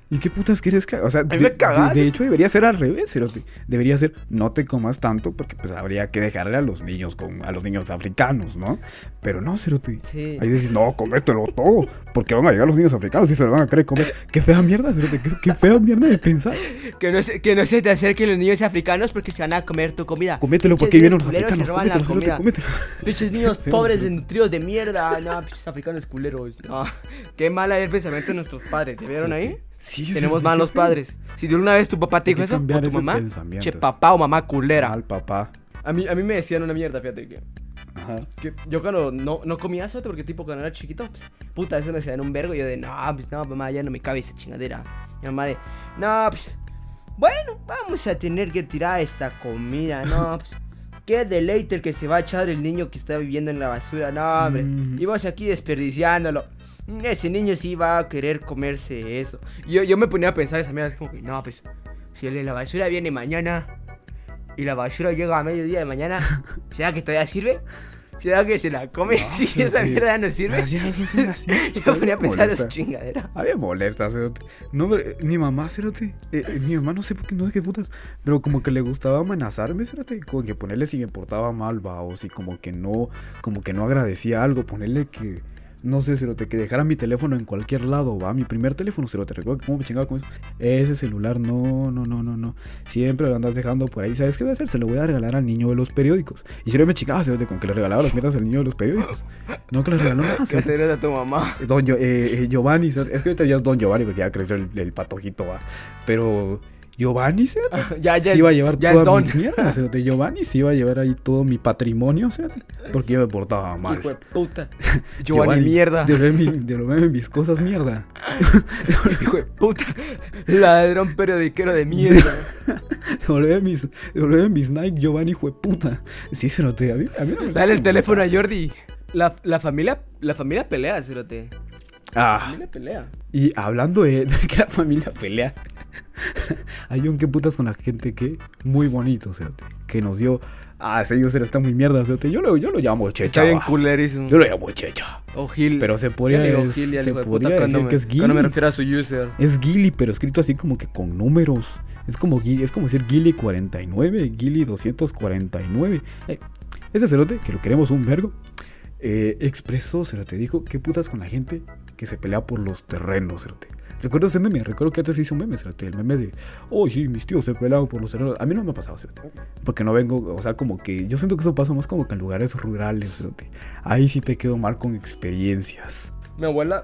¿Y qué putas quieres que? O sea, de, me cagás. de- de hecho debería ser al revés, cerote. Debería ser no te comas tanto porque pues habría que dejarle a los niños con a los niños africanos, ¿no? Pero no, cerote. Sí. Ahí dices, no, comételo todo, porque van a llegar los niños africanos y se lo van a querer comer. Qué fea mierda, cerote, qué, qué fea mierda de pensar. Que no, se, que no se te acerquen los niños africanos porque se van a comer tu comida. Comételo porque vienen los africanos, comételo, cerote, comételo. Pinches niños Feo, pobres, desnutridos de mierda. No, pinches africanos culeros. No. Qué mal era el pensamiento de nuestros padres. ¿Te vieron ahí? Sí, Tenemos malos padres. Si de una vez tu papá te dijo eso, o tu mamá, che papá o mamá culera. Al papá. A mí, a mí me decían una mierda, fíjate que. Ajá. que yo cuando no, no comía sote porque tipo cuando era chiquito, pues, puta, eso me hacían un vergo. Y yo de, no, pues no, mamá, ya no me cabe esa chingadera. Mi mamá de, no, pues, bueno, vamos a tener que tirar esta comida, no, pues. Qué deleite el que se va a echar el niño que está viviendo en la basura, no, hombre. Mm. Y vos aquí desperdiciándolo. Ese niño sí va a querer comerse eso. Y yo, yo me ponía a pensar esa mierda, es como que, no, pues, si la basura viene mañana y la basura llega a mediodía de mañana, ¿será que todavía sirve? ¿Será que se la come si esa sí. mierda no sirve? Así. Yo me ponía a pensar esa chingadera. A mí me molesta, cerote. No, hombre, mi mamá, cerote. eh, eh, mi mamá no sé por qué, no sé qué putas. Pero como que le gustaba amenazarme, cerote. Como que ponerle si me portaba mal, va. O si como que no, como que no agradecía algo. Ponerle que, no sé, cerote, que dejara mi teléfono en cualquier lado, va. Mi primer teléfono, cerote. Recuerdo cómo me chingaba con eso. Ese celular, no, no, no, no, no. Siempre lo andas dejando por ahí. ¿Sabes qué voy a hacer? Se lo voy a regalar al niño de los periódicos. Y siempre me chingaba, cerote, con que le regalaba las mierdas al niño de los periódicos. No que le regaló nada, ¿Qué cerote. hacer a tu mamá? Don eh, eh, Giovanni, es que ahorita ya es Don Giovanni porque ya creció el, el patojito, va. Pero Giovanni, ¿cierto? Ya, ya sí es- iba a llevar ya es toda don. mis mierdas, ¿cierto? Giovanni sí iba a llevar ahí todo mi patrimonio, ¿cierto? Porque yo me portaba mal. Hijo de puta. Giovanni, mierda. Devolverme mi- devolverme mis cosas mierda. Hijo de puta. Ladrón periodiquero de mierda. Devolverme mis, devolverme mis Nike, Giovanni, hijo de puta. Sí, se noté. A mí, a mí no me- Dale el teléfono a Jordi. La, la familia, la familia pelea, cerote. La Ah, familia pelea. y hablando de, de que la familia pelea. Hay un que putas con la gente que muy bonito, ¿cierto? Que nos dio. Ah, ese user está muy mierda, ¿cierto? Yo lo, yo lo llamo checha. Está bien va. culerísimo. Yo lo llamo checha. O Gil. Pero se podría, digo es- Gil se podría cuando decir me, que es cuando me Gilly. refiero a su user. Es Gilly, pero escrito así como que con números. Es como, es como decir Gilly 49, Gilly 249. Eh, ese cerote, que lo queremos un vergo, eh, expresó, cerote, dijo, ¿qué putas con la gente que se pelea por los terrenos, cerote? Recuerdo ese meme, recuerdo que antes se hizo un meme, cerote, el meme de, oh, sí, mis tíos se peleaban por los terrenos. A mí no me ha pasado, cerote, porque no vengo, o sea, como que, yo siento que eso pasa más como que en lugares rurales, cerote. Ahí sí te quedo mal con experiencias. Mi abuela,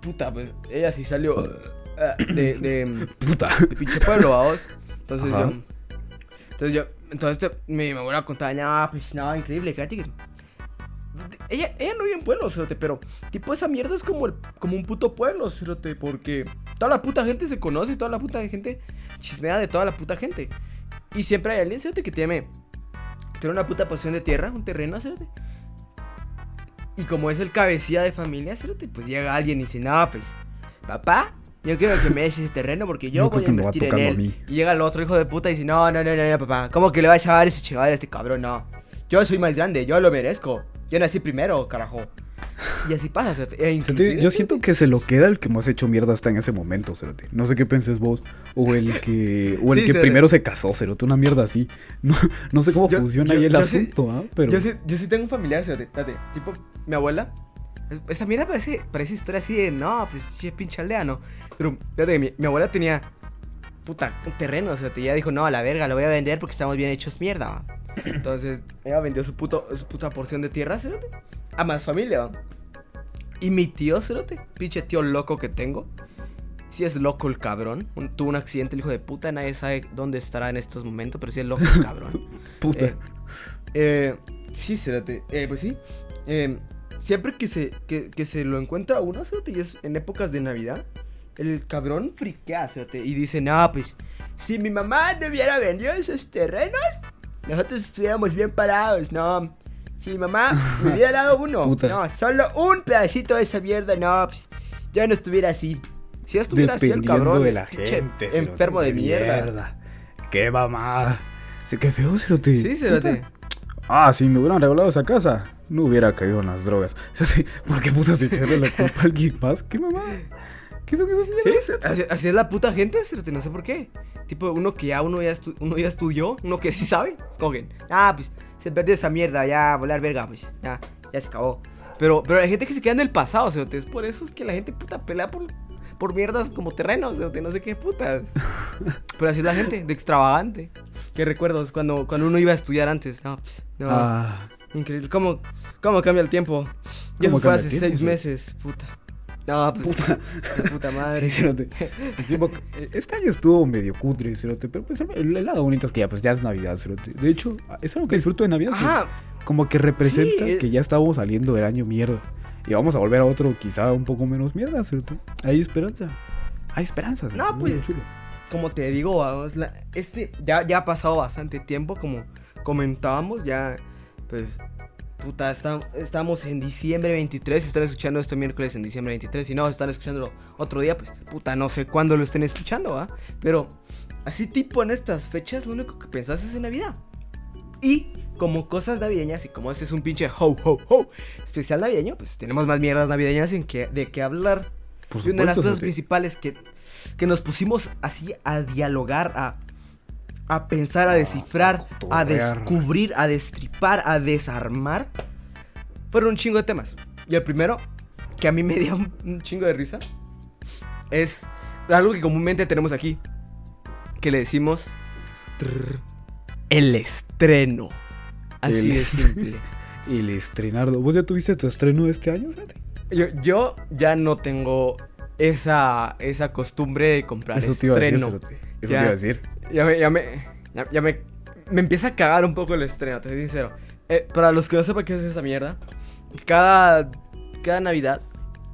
puta, pues ella sí salió eh, de, de, Puta. de pinche pueblo. Entonces Ajá. yo. Entonces yo. Entonces te- mi, mi abuela contaba, pues no, increíble, fíjate que. Ella, ella no vive en pueblo, cerote, pero tipo esa mierda es como, el, como un puto pueblo, cerote, porque toda la puta gente se conoce y toda la puta gente chismea de toda la puta gente. Y siempre hay alguien, cerote, que tiene, tiene una puta posición de tierra, un terreno, cerote. Y como es el cabecilla de familia, cerote, pues llega alguien y dice, no, pues, papá, yo quiero que me des ese terreno porque yo Yo voy a invertir en a él. mí. Y llega el otro hijo de puta y dice, no, no, no, no, no, papá, ¿cómo que le vas a dar ese chingadera a este cabrón? No, yo soy más grande, yo lo merezco. Yo nací primero, carajo. Y así pasa, cerote. E inclusive, yo siento que se lo queda el que más hecho mierda hasta en ese momento, Cerote. No sé qué penses vos. O el que, o el Sí, que Cerote. primero se casó, Cerote. Una mierda así. No, no sé cómo Yo- funciona yo- ahí el yo sí- asunto, ¿ah? Pero. Yo sí, yo sí tengo un familiar, cerote, espérate, tipo, mi abuela. es- Esa mierda parece, parece historia así de, no, pues, che, pinche aldea, ¿no? Pero, fíjate, mi, mi abuela tenía, puta, un terreno, o sea, ella dijo, no, a la verga, lo voy a vender porque estamos bien hechos mierda, ¿va? Entonces, ella vendió su, puto, su puta porción de tierra, cerote, a más familia, ¿va? Y mi tío, cerote, pinche tío loco que tengo, si es loco el cabrón, un- tuvo un accidente el hijo de puta, nadie sabe dónde estará en estos momentos, pero sí es loco el cabrón. Puta. Eh, eh, sí, Cerote. Eh, pues sí. Eh, siempre que se, que, que se lo encuentra uno, Cerote, y es en épocas de Navidad, el cabrón friquea, y dice, no, pues, si mi mamá no hubiera vendido esos terrenos, nosotros estuviéramos bien parados, no. Si mi mamá me hubiera dado uno, Puta. no, solo un pedacito de esa mierda, no, pues, ya no estuviera así. Si estuviera así el cabrón, de la gente. Enfermo de mierda. Qué mamá. Sí, qué feo, Cerote. Sí, Cerote. Ah, si me hubieran regalado esa casa, no hubiera caído en las drogas. ¿por qué putas echarle la culpa a alguien más? ¿Qué mamá? ¿Qué son esas mierdas? Sí, sí, así, así es la puta gente, no sé por qué. Tipo, uno que ya uno ya, uno ya estudió, uno que sí sabe, es como que, ah, pues, se perdió esa mierda, ya, volar verga, pues, ya, ya se acabó. Pero, pero hay gente que se queda en el pasado, cerote, es por eso es que la gente puta pelea por, por mierdas como terrenos, cerote, no sé qué putas. Pero así es la gente, de extravagante. ¿Qué recuerdos cuando, cuando uno iba a estudiar antes? No, pues, no. Ah, Increíble. ¿Cómo, ¿Cómo cambia el tiempo? Y ¿Cómo eso fue hace seis meses, puta. No, pues. Puta. puta madre. sí, cerote. Tiempo- Este año estuvo medio cutre, cerote. Pero pues el, el lado bonito es que ya, pues ya es Navidad, cerote. De hecho, es algo que disfruto de Navidad. Como que representa Sí, que ya estamos saliendo del año mierda. Y vamos a volver a otro quizá un poco menos mierda, cerote. Hay esperanza. Hay esperanza. cerote. No, pues, chulo. Como te digo, vamos, la- este ya, ya ha pasado bastante tiempo, como comentábamos, ya, pues, puta, está- estamos en diciembre 23, si están escuchando esto miércoles en diciembre 23, si no, están escuchándolo otro día, pues, puta, no sé cuándo lo estén escuchando, ¿va? Pero, así tipo en estas fechas, lo único que pensás es en Navidad. Y, como cosas navideñas, y como este es un pinche ho, ho, ho, especial navideño, pues, tenemos más mierdas navideñas en que, de qué hablar. Por y una de las cosas principales que, que nos pusimos así a dialogar, a, a pensar, a descifrar, a descubrir, a destripar, a desarmar, fueron un chingo de temas. Y el primero, que a mí me dio un, chingo de risa, es algo que comúnmente tenemos aquí, que le decimos trrr, el estreno. Así El- de simple. El estrenardo. ¿Vos ya tuviste tu estreno este año, cerote? Yo, yo ya no tengo esa, esa costumbre de comprar Eso te iba a decir, estreno. Eso Ya. te iba a decir. Ya me, ya me, ya, ya me, me empieza a cagar un poco el estreno, te soy sincero. Eh, para los que no sepan qué es esa mierda, cada, cada Navidad,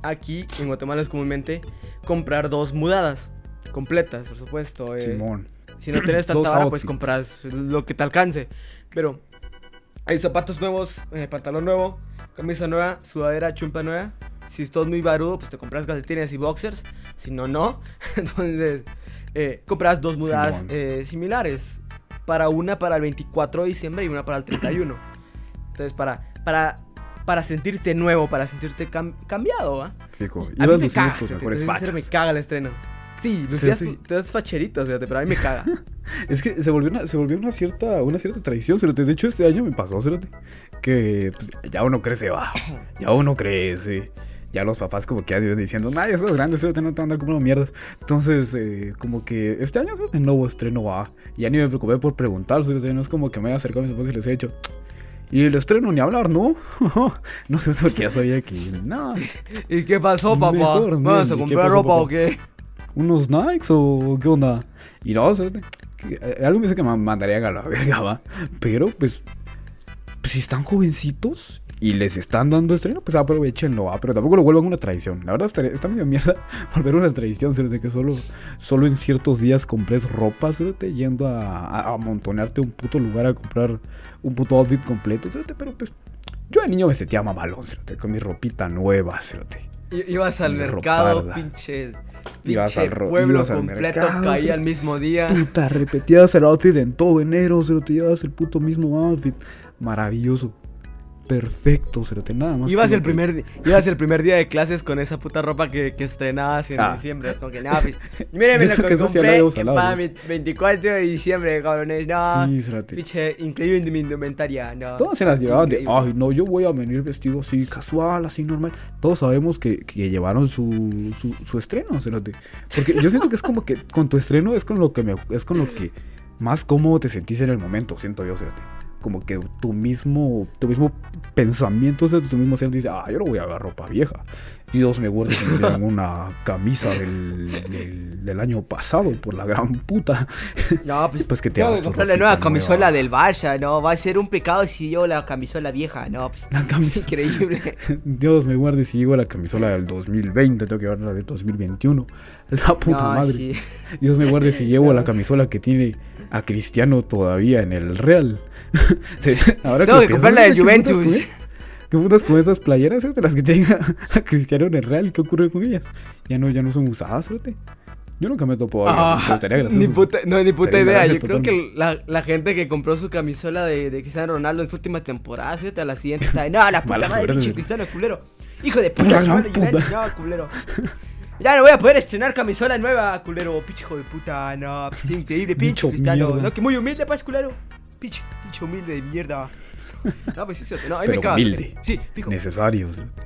aquí en Guatemala es comúnmente comprar dos mudadas completas, por supuesto. eh, Simón. si no tienes tanta vara, pues compras lo que te alcance. Pero hay zapatos nuevos, eh, pantalón nuevo, camisa nueva, sudadera, chumpa nueva. Si estás muy barudo, pues te compras calcetines y boxers. Si no, no. Entonces, eh, compras dos mudadas eh, similares. Para una para el 24 de diciembre y una para el 31. Entonces, para, para, para sentirte nuevo, para sentirte cam- cambiado, ¿va? Fijo. A mí me caga, tus mejores sincero, me fachas. caga el estreno. Sí, lucías, sí. tu- te das facherito, fíjate, pero a mí me caga. Es que se volvió una, se volvió una cierta, una cierta tradición, cerote. De hecho, este año me pasó, cerote, que pues, ya uno crece, va. Ya uno crece. Ya los papás como que iban diciendo, ya estás grande, cerote, no te a andar comprando mierdas. Entonces, eh, como que este año cerote, el nuevo estreno va. Y ya ni me preocupé por preguntar, no es como que me haya acercado a mis papás y les he dicho... Y el estreno ni hablar, ¿no? no sé, porque ya sabía que... No, ¿Y qué pasó, papá? Mejor, ¿Vamos a Nelly, ¿qué comprar pasó, ropa papá? o qué? unos Nikes o qué onda. Y no, que- eh, algo me dice que me mandarían a la verga, va. Pero pues, pues, si están jovencitos y les están dando estreno, pues aprovechenlo, va. Pero tampoco lo vuelvan una tradición. La verdad estaría- está medio mierda volver una tradición, se de que solo, solo en ciertos días compres ropa, te yendo a, a, a un puto lugar a comprar un puto outfit completo, Pero pues, yo de niño me sentía mamalón, cerote, con mi ropita nueva. I- Ibas al mercado, roparda. pinche. Ibas al pueblo ibas al completo mercado, caía sí. al mismo día. Puta, repetías el outfit en todo enero, se lo te llevas el puto mismo outfit. Maravilloso. Perfecto, se lo te nada más. Ibas el, primer, ibas el primer día de clases con esa puta ropa que, que estrenabas en Ah. diciembre. Es como que, no, pues, mírenme lo que que compré hablado, para mi 24 de diciembre, cabrones. No, Sí, se lo te- pinche, increíble mi indumentaria, no. Todos se las llevaban de, ay, no, yo voy a venir vestido así, casual, así normal. Todos sabemos que, que llevaron su, su, su estreno, cerote. Porque yo siento que es como que con tu estreno es con lo que me, es con lo que más cómodo te sentís en el momento, siento yo, cerote. Como que tu mismo, tu mismo pensamiento, o sea, tu mismo ser dice, ah, yo no voy a ver ropa vieja. Dios me guarde si me una camisa del, del, del año pasado, por la gran puta. No, pues, Pues que te hagas comprar la nueva camisola nueva. del Barça, no, va a ser un pecado si yo la camisola vieja, no, pues, La camisa. increíble. Dios me guarde si llego a la camisola del 2020, tengo que llevar la del 2021. La puta No, madre. sí. Dios me guarde si llevo la camisola que tiene a Cristiano todavía en el Real. Ahora Tengo que pienso, comprar la del ¿qué putas Juventus. ¿Qué putas con esas playeras de las que tienen a, Cristiano en el Real? ¿Qué ocurre con ellas? Ya no, ya no son usadas, fíjate. Yo nunca me topo a Ah, ni puta, no, ni puta idea. Yo creo que la, la gente que compró su camisola de, de Cristiano Ronaldo en su última temporada, fíjate, a la siguiente está de, no, la puta madre, Cristiano culero. Hijo de puta. no, culero. Ya no voy a poder estrenar camisola nueva, culero. Pinche hijo de puta, no. Pues, increíble, pinche cristiano. No, que muy humilde, pues, culero. Pinche, pinche humilde de mierda. No, pues sí. No, ahí Pero me cago. humilde. Sí, pico. Necesario. cerote.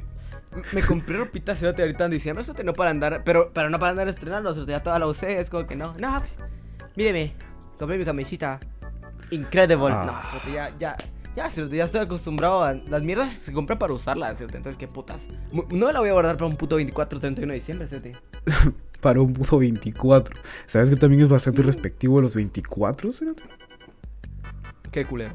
Me compré ropita cerote ahorita en diciembre, cerote, no para andar, pero, pero no para andar estrenando, cerote, ya toda la usé, es como que no. No, pues, míreme, compré mi camisita. Incredible. Ah. No, cerote, ya, ya, ya, cerote, ya estoy acostumbrado a. Las mierdas se compran para usarlas, cerote, entonces qué putas. No la voy a guardar para un puto 24 o 31 de diciembre, cerote. Para un puto 24. ¿Sabes que también es bastante respectivo de los 24? cerote? Qué culero.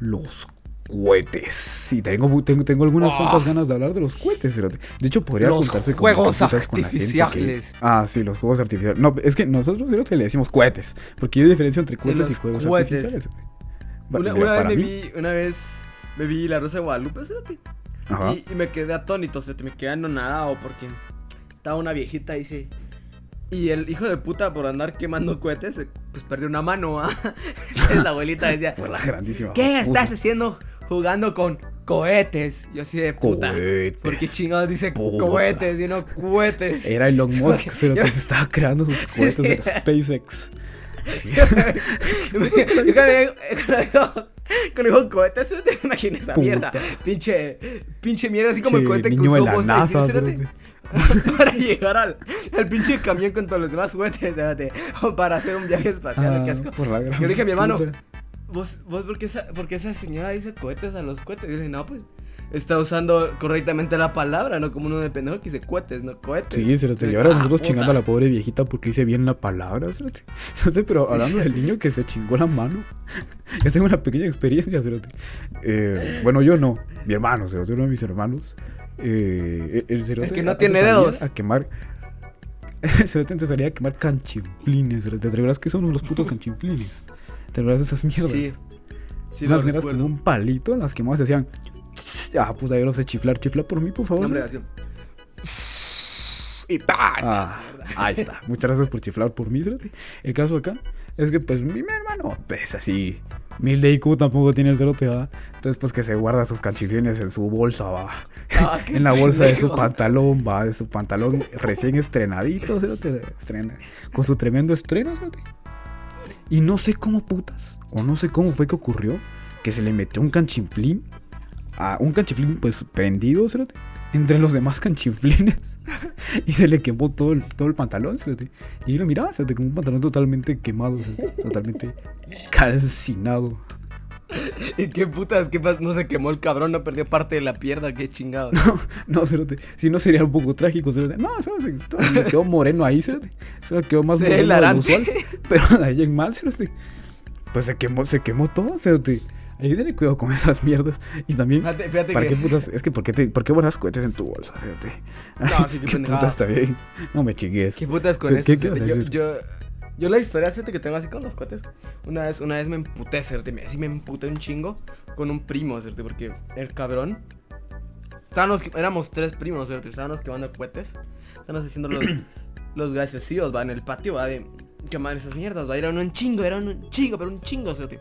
Los cohetes. Sí, tengo, tengo, tengo algunas Ah. cuantas ganas de hablar de los cohetes. De hecho, podría Los contarse juegos con que- artificiales. Ah, sí, los juegos artificiales. No, es que nosotros le decimos cohetes. Porque hay diferencia entre Sí, cohetes y juegos cohetes. artificiales. Una, una vez me vi, una vez me vi La Rosa de Guadalupe. Ajá. Y, y me quedé atónito, se me quedé anonadado porque estaba una viejita y se. Y el hijo de puta por andar quemando cohetes, pues perdió una mano, ¿ah? Entonces la abuelita decía, Por la grandísima. ¿qué puta. estás haciendo jugando con cohetes? Y así de puta. Cohetes. ¿Por qué chingados dice Puta. cohetes y no cohetes? Era Elon Musk, cerote, Yo- se estaba creando sus cohetes de SpaceX. Sí. Y cuando cuando dijo cohetes, se te imaginé esa Puta. mierda. Pinche, pinche mierda, así como el cohete que usó cerote. para llegar al, al pinche camión con todos los demás juguetes, o para hacer un viaje espacial, Ah, qué asco. por la gran Yo le dije a mi hermano, puta. ¿vos, vos por, qué esa, por qué esa señora dice cohetes a los cohetes? Y yo le dije, no, pues, está usando correctamente la palabra, no como uno de pendejo que dice cohetes, no cohetes. Sí, cerote. Y ahora Ah, nosotros puta. chingando a la pobre viejita porque dice bien la palabra. Cerote, pero hablando del niño que se chingó la mano. Yo tengo una pequeña experiencia, cerote. Eh, bueno, yo no. Mi hermano, cerote, uno de mis hermanos. Eh, el cerote. El que no tiene dedos. A quemar. El cerote antes salía a quemar canchinflines, cerote. ¿Te acuerdas que son los putos canchinflines? ¿Te acuerdas esas mierdas? Sí, sí, Unas lo mierdas con un palito, las quemabas y hacían. Ah, pues ahí no sé chiflar. Chifla por mí, por favor. No, hombre, cerote. así. Y pa. Ah, ahí está. Muchas gracias por chiflar por mí, cerote. El caso acá es que, pues, mi hermano, pues así, mil de IQ tampoco tiene el cerote, ¿va? Entonces, pues, que se guarda sus canchiflines en su bolsa, va. Ah, en la bolsa de su pantalón, va. De su pantalón recién estrenadito, cerote. Estrena, con su tremendo estreno, cerote. Y no sé cómo putas, o no sé cómo fue que ocurrió, que se le metió un canchiflín, a un canchiflín, pues, prendido. Entre los demás canchiflines. Y se le quemó todo el, todo el pantalón. Y lo miraba, como un pantalón totalmente quemado, totalmente calcinado. ¿Y qué putas? ¿Qué pas- No se quemó el cabrón, no perdió parte de la pierna, qué chingado. No, cerote, si no sería un poco trágico, cerote. No, cerote, me quedó moreno ahí, cerote. Se quedó más moreno de lo usual. Pero de ahí en mal, cerote. Pues se quemó, se quemó todo, cerote. Ahí ten cuidado con esas mierdas. Y también, Fíjate, fíjate ¿para que. qué putas? Es que, ¿por qué, te, ¿por qué guardas cohetes en tu bolsa, cerote? No, sí, qué ¿Qué pendejada. putas está bien? No me chingues. ¿Qué putas con ¿Qué- eso? yo, yo, yo la historia que tengo así con los cohetes. Una vez, una vez me emputé, cerote, me- así me emputé un chingo con un primo, cerote, porque el cabrón. Estábamos, éramos tres primos, cerote, estábamos quemando cohetes. Estábamos haciendo los, los graciosillos, va, en el patio, va, de quemar esas mierdas, va. Era un chingo, era un chingo, pero un chingo, cerote.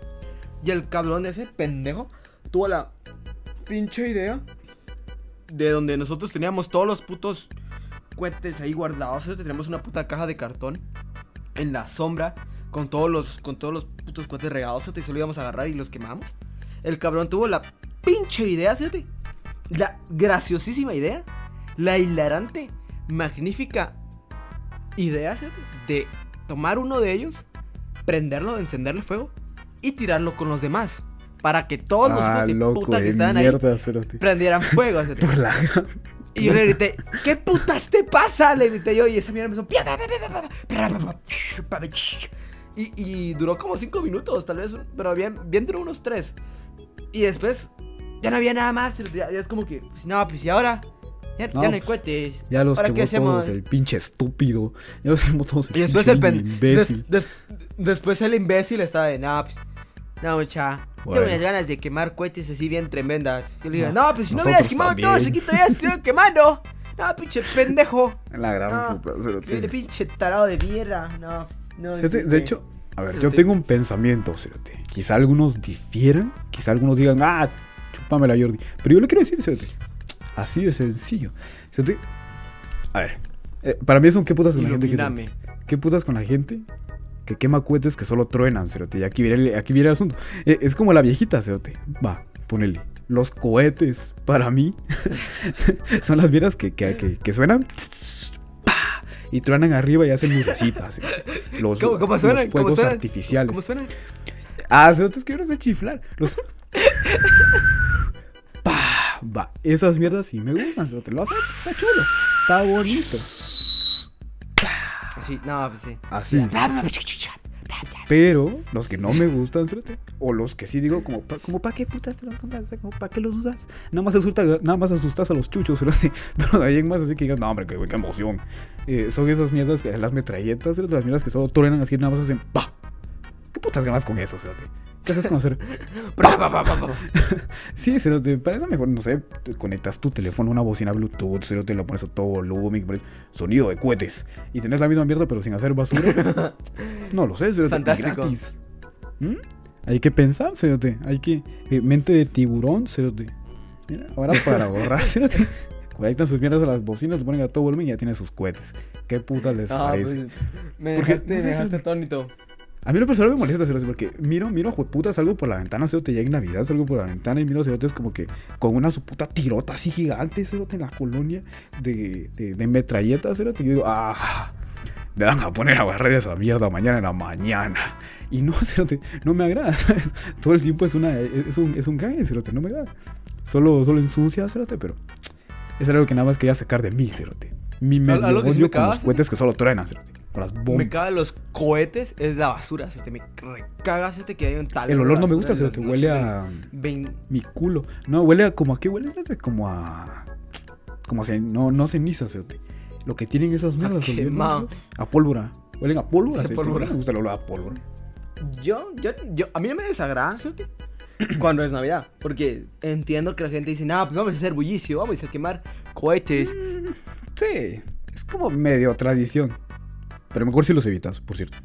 Y el cabrón ese pendejo tuvo la pinche idea de donde nosotros teníamos todos los putos cohetes ahí guardados. cerote, Teníamos una puta caja de cartón en la sombra con todos los con todos los putos cohetes regados y solo íbamos a agarrar y los quemamos. El cabrón tuvo la pinche idea, cerote. La graciosísima idea, la hilarante, magnífica idea cerote, de tomar uno de ellos, prenderlo, encenderle fuego y tirarlo con los demás para que todos los hijos Ah, de loco puta que de estaban ahí mierda, cerote. prendieran fuego. Por la gran- Y yo le grité, ¿qué putas te pasa? Le grité yo y esa mierda empezó. Y, y duró como cinco minutos, tal vez, pero bien, bien duró unos tres. Y después ya no había nada más. Ya, ya es como que, pues, no, pues y ahora. Ya, No, ya no hay pues, cohetes. Ya los ¿Ahora quemó todos, el pinche estúpido. Ya los quemó todos, el Y después pinche el pen... imbécil. des- des- después el imbécil estaba de, no, pues. No, mucha. Bueno. Tengo unas ganas de quemar cohetes así bien tremendas. Yo le digo, No, no, pues si no hubieras quemado también. todos, aquí todavía estoy quemando. No, pinche pendejo. La gran No, puta, Qué cerote. pinche tarado de mierda. No, no. De hecho, a ver, yo tengo un pensamiento, cerote. Quizá algunos difieran, quizá algunos digan, ah, chúpame la Jordi. Pero yo le quiero decir, cerote, así de sencillo. Cerote, a ver, Eh, para mí es un qué putas con la gente que se-. ¿Qué putas con la gente que quema cohetes que solo truenan, cerote? Y aquí viene el, aquí viene el asunto. Eh, es como la viejita, cerote. Va, ponele. Los cohetes, para mí, son las mierdas que, que, que, que suenan. Y truenan arriba y hacen lucecitas. cerote. Los, ¿Cómo, cómo los suenan? ¿Cómo fuegos suenan? artificiales. ¿Cómo suena? Ah, es que yo no sé chiflar. Los. Pa, Va, esas mierdas sí me gustan, cerote. Lo hace, está chulo. Está bonito. Sí, no, pues sí. Así. Pero los que no me gustan, o los que sí digo, como, pa- como ¿para qué putas te los compras? Como, ¿Para qué los usas? Nada más, asusta, nada más asustas a los chuchos. Pero de ahí en más así que digas, no, hombre, qué, qué emoción. Eh, son esas mierdas, que las metralletas, las mierdas que solo truenan así, nada más hacen pa. ¿Qué putas ganas con eso, cerote? ¿Qué haces con hacer? Pa, pa, pa, pa, pa. Sí, cerote, para eso mejor, no sé, conectas tu teléfono a una bocina Bluetooth, cerote, lo pones a todo volumen, pones sonido de cohetes y tenés la misma mierda pero sin hacer basura. no lo sé, cerote, Fantástico. gratis. ¿Mm? Hay que pensar, cerote, hay que... eh, mente de tiburón, cerote. Mira, ahora para ahorrar, cerote. Conectan sus mierdas a las bocinas, lo ponen a todo volumen y ya tienen sus cohetes. ¿Qué putas les Ah, parece? pues, me Porque, dejaste, no sé, me dejaste atónito. A mí lo personal me molesta, cerote, porque miro, miro, jueputa, salgo por la ventana, cerote, ya en Navidad salgo por la ventana y miro, cerote, es como que con una su puta tirota así gigante, cerote, en la colonia de, de, de metralletas, cerote, y yo digo, ah, me van a poner a barrer esa mierda mañana en la mañana. Y no, cerote, no me agrada, ¿sabes? Todo el tiempo es, una, es un, es un gague, cerote, no me agrada. Solo, solo ensucia, cerote, pero es algo que nada más quería sacar de mí, cerote. Mi medio odio con los cohetes que solo truenan, cerote, con las bombas. Me cagan los cohetes, es la basura. Se te me recaga, se te que hay un tal. El olor no me gusta, se te huele a vein- mi culo. No, huele a como a qué huele, Cerote? como a como a ce- no no ceniza, cerote. Lo que tienen esas mierdas, olor, quemado. A pólvora. Huelen a pólvora, Sí, me gusta el olor a pólvora. Yo, yo, yo, a mí no me desagrada ¿cierto? cuando es Navidad. Porque entiendo que la gente dice, no, pues vamos a hacer bullicio, vamos a quemar cohetes. Sí, es como medio tradición. Pero mejor si los evitas, por cierto.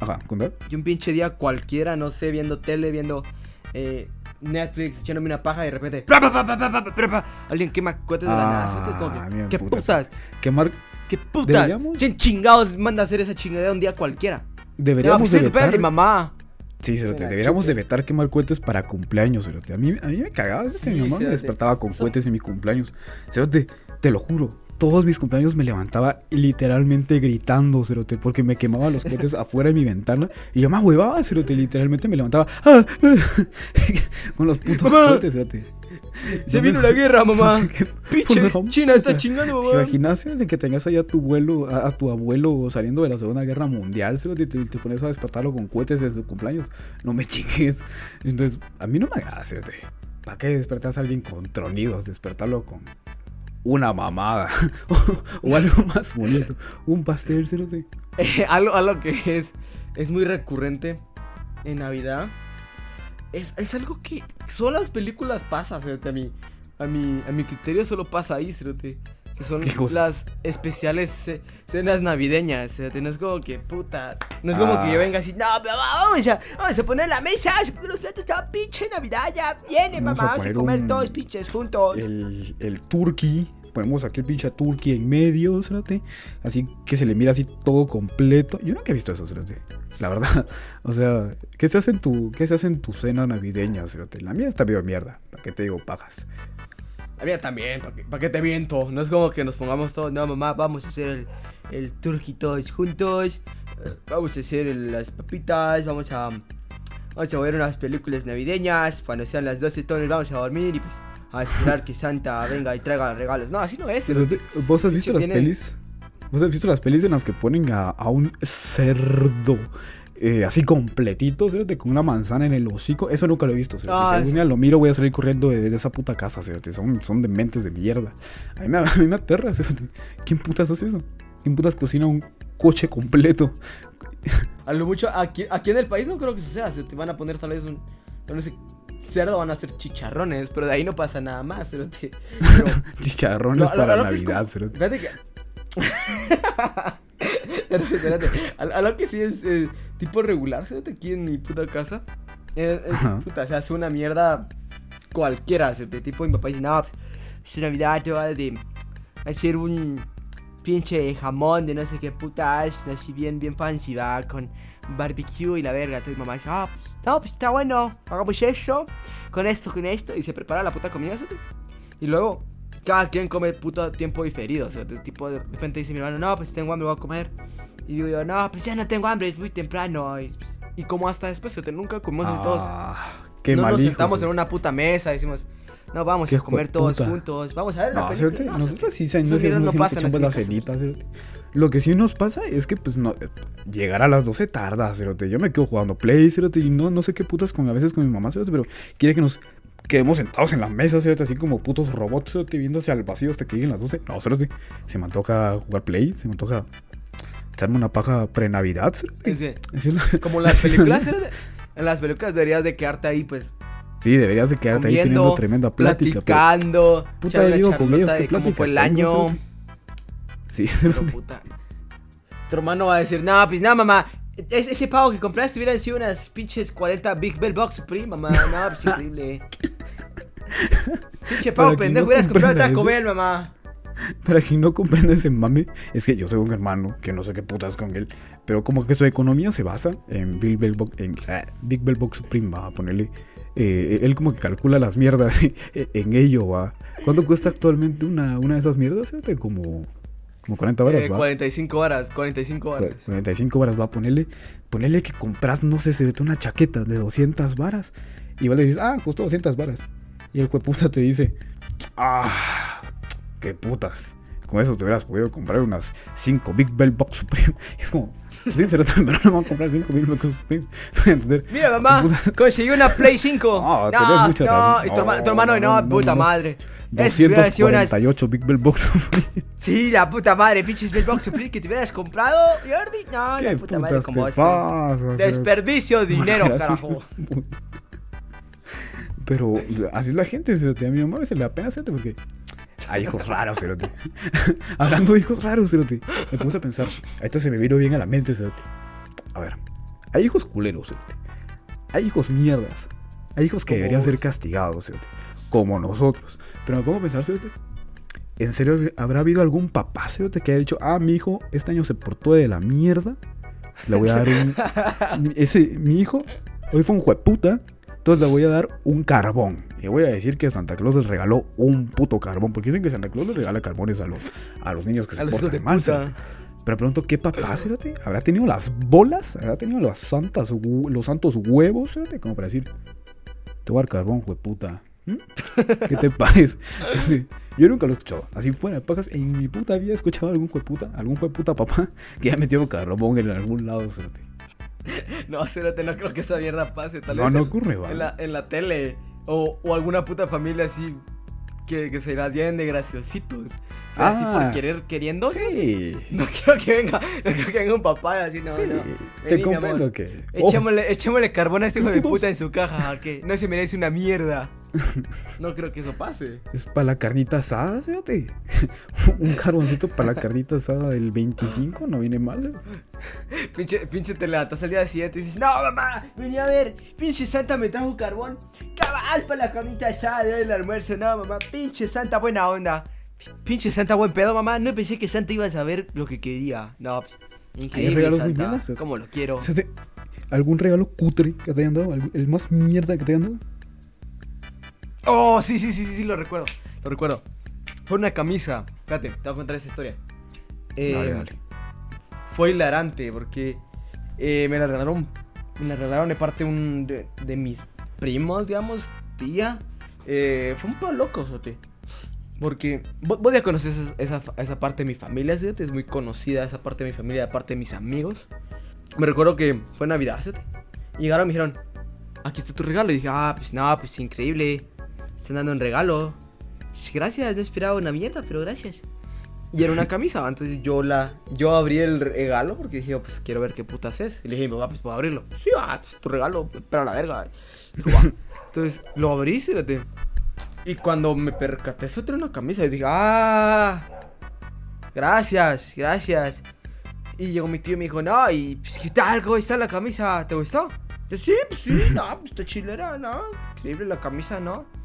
Ajá, ¿cuándo? Y un pinche día cualquiera, no sé, viendo tele, viendo eh, Netflix, echándome una paja y de repente. ¡pra, pra, pra! Alguien quema cohetes de la nada. Es como Ah, que, ¿Qué putas. putas? Quemar ¿Qué putas? Deberíamos- ¿Quién chingados manda a hacer esa chingadera un día cualquiera? Deberíamos pues de vetar. espérate, mamá. Sí, cerote, deberíamos de vetar quemar cohetes para cumpleaños, cerote. A mí, a mí me cagaba, Sí, mi mamá me despertaba con cohetes en mi cumpleaños. Cerote, te lo juro, todos mis cumpleaños me levantaba literalmente gritando, cerote, porque me quemaba los cohetes afuera de mi ventana y yo me huevaba, cerote, literalmente me levantaba ¡ah! con los putos Mamá. cohetes, cerote. Se vino la guerra, mamá. ¿Qué- Pinche China está chingando, ¿Te mamá. imaginas de que tengas allá a tu abuelo, a, a tu abuelo saliendo de la Segunda Guerra Mundial, cerote, y te, te pones a despertarlo con cohetes de su cumpleaños? No me chingues. Entonces, a mí no me agrada, cerote. ¿Para qué despertas a alguien con tronidos? Despertarlo con una mamada. o, algo más bonito. Un pastel, cerote. Eh, algo, algo que es, es muy recurrente en Navidad. Es, es algo que solo las películas pasa, cerote, a mi, a mi, a mi criterio solo pasa ahí, cerote. Son las especiales ce- cenas navideñas. No es como que, puta, no es como que Ah. yo venga así, no, vamos a, vamos a poner la mesa, vamos a poner los platos, toda pinche Navidad, ya viene, Vamos a mamá, vamos a comer un- todos pinches juntos. El, el turkey. Ponemos aquí el pinche turkey en medio, cerote. Así que se le mira así todo completo. Yo nunca he visto eso, cerote. La verdad. O sea, ¿qué se hace en tu, qué se hace en tu cena navideña, cerote? La mía está medio mierda. ¿Para qué te digo pajas? A mí también, ¿para qué, pa' qué te miento? No es como que nos pongamos todos, no mamá, vamos a hacer el, el turkey todos juntos, eh, vamos a hacer el- las papitas, vamos a, vamos a ver unas películas navideñas, cuando sean las 12 tonos vamos a dormir y pues a esperar que Santa venga y traiga regalos. No, así no es. ¿Vos has visto las pelis? ¿Vos has visto las pelis en las que ponen a, a un cerdo eh, así completito, con una manzana en el hocico? Eso nunca lo he visto, cerote. Ah, si algún día lo miro voy a salir corriendo de, de esa puta casa. Son, son dementes de mierda. A mí me, a mí me aterra. ¿Quién putas hace eso? ¿Quién putas cocina un coche completo? A lo mucho, aquí, aquí en el país no creo que suceda, se te van a poner tal vez un, no sé, cerdo, van a hacer chicharrones, pero de ahí no pasa nada más, pero Chicharrones lo- para a lo que es Navidad, como-. Fíjate que. Pero, espérate, a, a lo que sí es eh, tipo regular, fíjate aquí en mi puta casa. Es, es, Ajá. puta, se hace una mierda cualquiera, fíjate, tipo mi papá dice, no, es Navidad, te va a hacer un pinche jamón de no sé qué puta es, así bien, bien fancy, va, con barbecue y la verga. Entonces mamá dice, ah, no, pues está bueno, hagamos eso, con esto, con esto, y se prepara la puta comida, ¿sí? Y luego, cada quien come puto tiempo diferido, o sea, de tipo de repente dice mi hermano, no, pues tengo hambre, voy a comer. Y digo yo, no, pues ya no tengo hambre, es muy temprano. Y, y como hasta después, sea, nunca comemos así todos. Ah, qué no mal nos hijo, sentamos en una puta mesa decimos, no, vamos a comer todos puta. juntos, vamos a ver la No, película. cerote, No, nosotros sí, se- no, mierdas no nos echamos en la cenita. Lo que sí nos pasa es que, pues, no, llegar a las 12 tarda, cerote. Yo me quedo jugando Play, cerote, y no, no sé qué putas con, a veces con mi mamá, cerote, pero quiere que nos quedemos sentados en la mesa, cerote, así como putos robots, cerote, viendo hacia el vacío hasta que lleguen las 12. No, cerote, se me antoja jugar Play, se me antoja echarme una paja pre-Navidad, la- como las películas, ¿sí? en las películas deberías de quedarte ahí, pues, Sí, deberías de quedarte ahí comiendo, teniendo tremenda plática, pero... platicando, Puta, echar una digo, con ellos, ¿qué plática fue el año. Sí, Pero, puta. Tu hermano va a decir, no, pues no, mamá. Es- ese pavo que compraste hubieran sido unas pinches 40 Big Bell Box Supreme, mamá. No, pues increíble. Pinche pavo pendejo, no hubieras comprado Taco. Bell, mamá. Para quien no comprenda ese mame, es que yo soy un hermano que no sé qué putas con él, pero como que su economía se basa en Big Bell Box, en, ah, Big Bell Box Supreme, va a ponerle. eh, él como que calcula las mierdas en ello, va. ¿Cuánto cuesta actualmente una, una de esas mierdas? Fíjate, Como, como 40 horas, Eh, va. 45 horas, 45 horas. 45 varas va a ponerle, ponerle que compras, no sé, se vete una chaqueta de 200 varas. Y vos le dices, ah, costó 200 varas. Y el puta te dice, ah, qué putas. Con eso te hubieras podido comprar unas 5 Big Bell Box Supreme. Y es como, sinceramente, pero no me voy a comprar 5 Big Bell Box Supreme. No. Mira, mamá, conseguí una Play 5. No, No, no, razón. Y tu, herma- tu No, hermano, no, no, no, puta no. madre. Eso hubiera sido unas. 248 Big Bell Box. Sí, la puta madre, pinches Bell Box que te hubieras comprado, Jordi. No, ¿Qué la puta madre, como te este. pasa? Desperdicio de dinero, carajo. Pero así es la gente, cerote. A mi mamá veces le da pena, cerote, porque hay hijos raros, cerote. Hablando de hijos raros, cerote. Me puse a pensar. Ahorita se me vino bien a la mente, cerote. A ver, hay hijos culeros, cerote. Hay hijos mierdas. Hay hijos que deberían ser castigados, cerote. Como nosotros. Pero me pongo a pensar, cerote. ¿En serio habrá habido algún papá, cerote, que haya dicho, ah, mi hijo este año se portó de la mierda? Le voy a dar un. Ese, mi hijo, hoy fue un jueputa. Entonces le voy a dar un carbón. Y voy a decir que Santa Claus les regaló un puto carbón. Porque dicen que Santa Claus les regala carbones a los, a los niños que se hijos de portan mal. puta. Pero pregunto, ¿qué papá, cerote? ¿Habrá tenido las bolas? ¿Habrá tenido las santas, los santos huevos, cerote? Como para decir, te voy a dar carbón, jueputa. ¿Qué te pares? Yo nunca lo he escuchado. Así fuera, pajas. En mi puta vida he escuchado algún jueputa, algún jueputa papá que haya metido carbón en algún lado, cerote. No, cérate, no creo que esa mierda pase. Tal No, vez no en- ocurre, va. En la, en la tele. O, o alguna puta familia así. Que, que se las lleven de graciositos. Pero Así Ah. por querer, queriendo. Sí. No creo que venga. No creo que venga un papá así, no, sí, no. te Vení, comprendo que. Oh, Echémosle, echémosle carbón a este hijo de puta en su caja, que no se merece una mierda. No creo que eso pase. es para la carnita asada, cerote. Un carboncito para la carnita asada del 25 no viene mal. cerote. Pinche, pinche te levantas al día siguiente y dices, no mamá, vení a ver, pinche Santa me trajo carbón. Cabal para la carnita asada del almuerzo, no mamá, pinche Santa buena onda. Pinche Santa buen pedo, mamá. No pensé que Santa iba a saber lo que quería. No, pues, increíble Santa. ¿eh? Como lo quiero. ¿Algún regalo cutre que te hayan dado? ¿Algún- ¿El más mierda que te hayan dado? Oh, sí, sí, sí, sí, sí, lo recuerdo. Lo recuerdo. Fue una camisa. Espérate, te voy a contar esa historia. Eh, Dale, dale. Fue hilarante porque eh, me la regalaron. Me la regalaron de parte un, de, de mis primos, digamos, tía. Eh, fue un poco loco, Sote. Porque vos, vos ya conoces esa, esa, esa parte de mi familia, ¿sí? Es muy conocida esa parte de mi familia, de parte de mis amigos. Me recuerdo que fue Navidad, ¿sí? Y llegaron y me dijeron, aquí está tu regalo. Y dije, ah, pues no, pues increíble. Están dando un regalo. Gracias, no esperaba una mierda, pero gracias. Y era una camisa, entonces yo la yo abrí el regalo porque dije, pues quiero ver qué putas es. Y le dije, papá, pues puedo abrirlo. Sí, va, pues tu regalo, pero a la verga. Dijo, va. Entonces lo abrí, fíjate. Y cuando me percaté, eso era una camisa. Y dije, ah, gracias, gracias. Y llegó mi tío y me dijo, no, y pues, ¿qué tal? ¿Cómo está la camisa? ¿Te gustó? Yo, sí, pues sí, no, pues está chilera, no. Increíble la camisa, ¿no?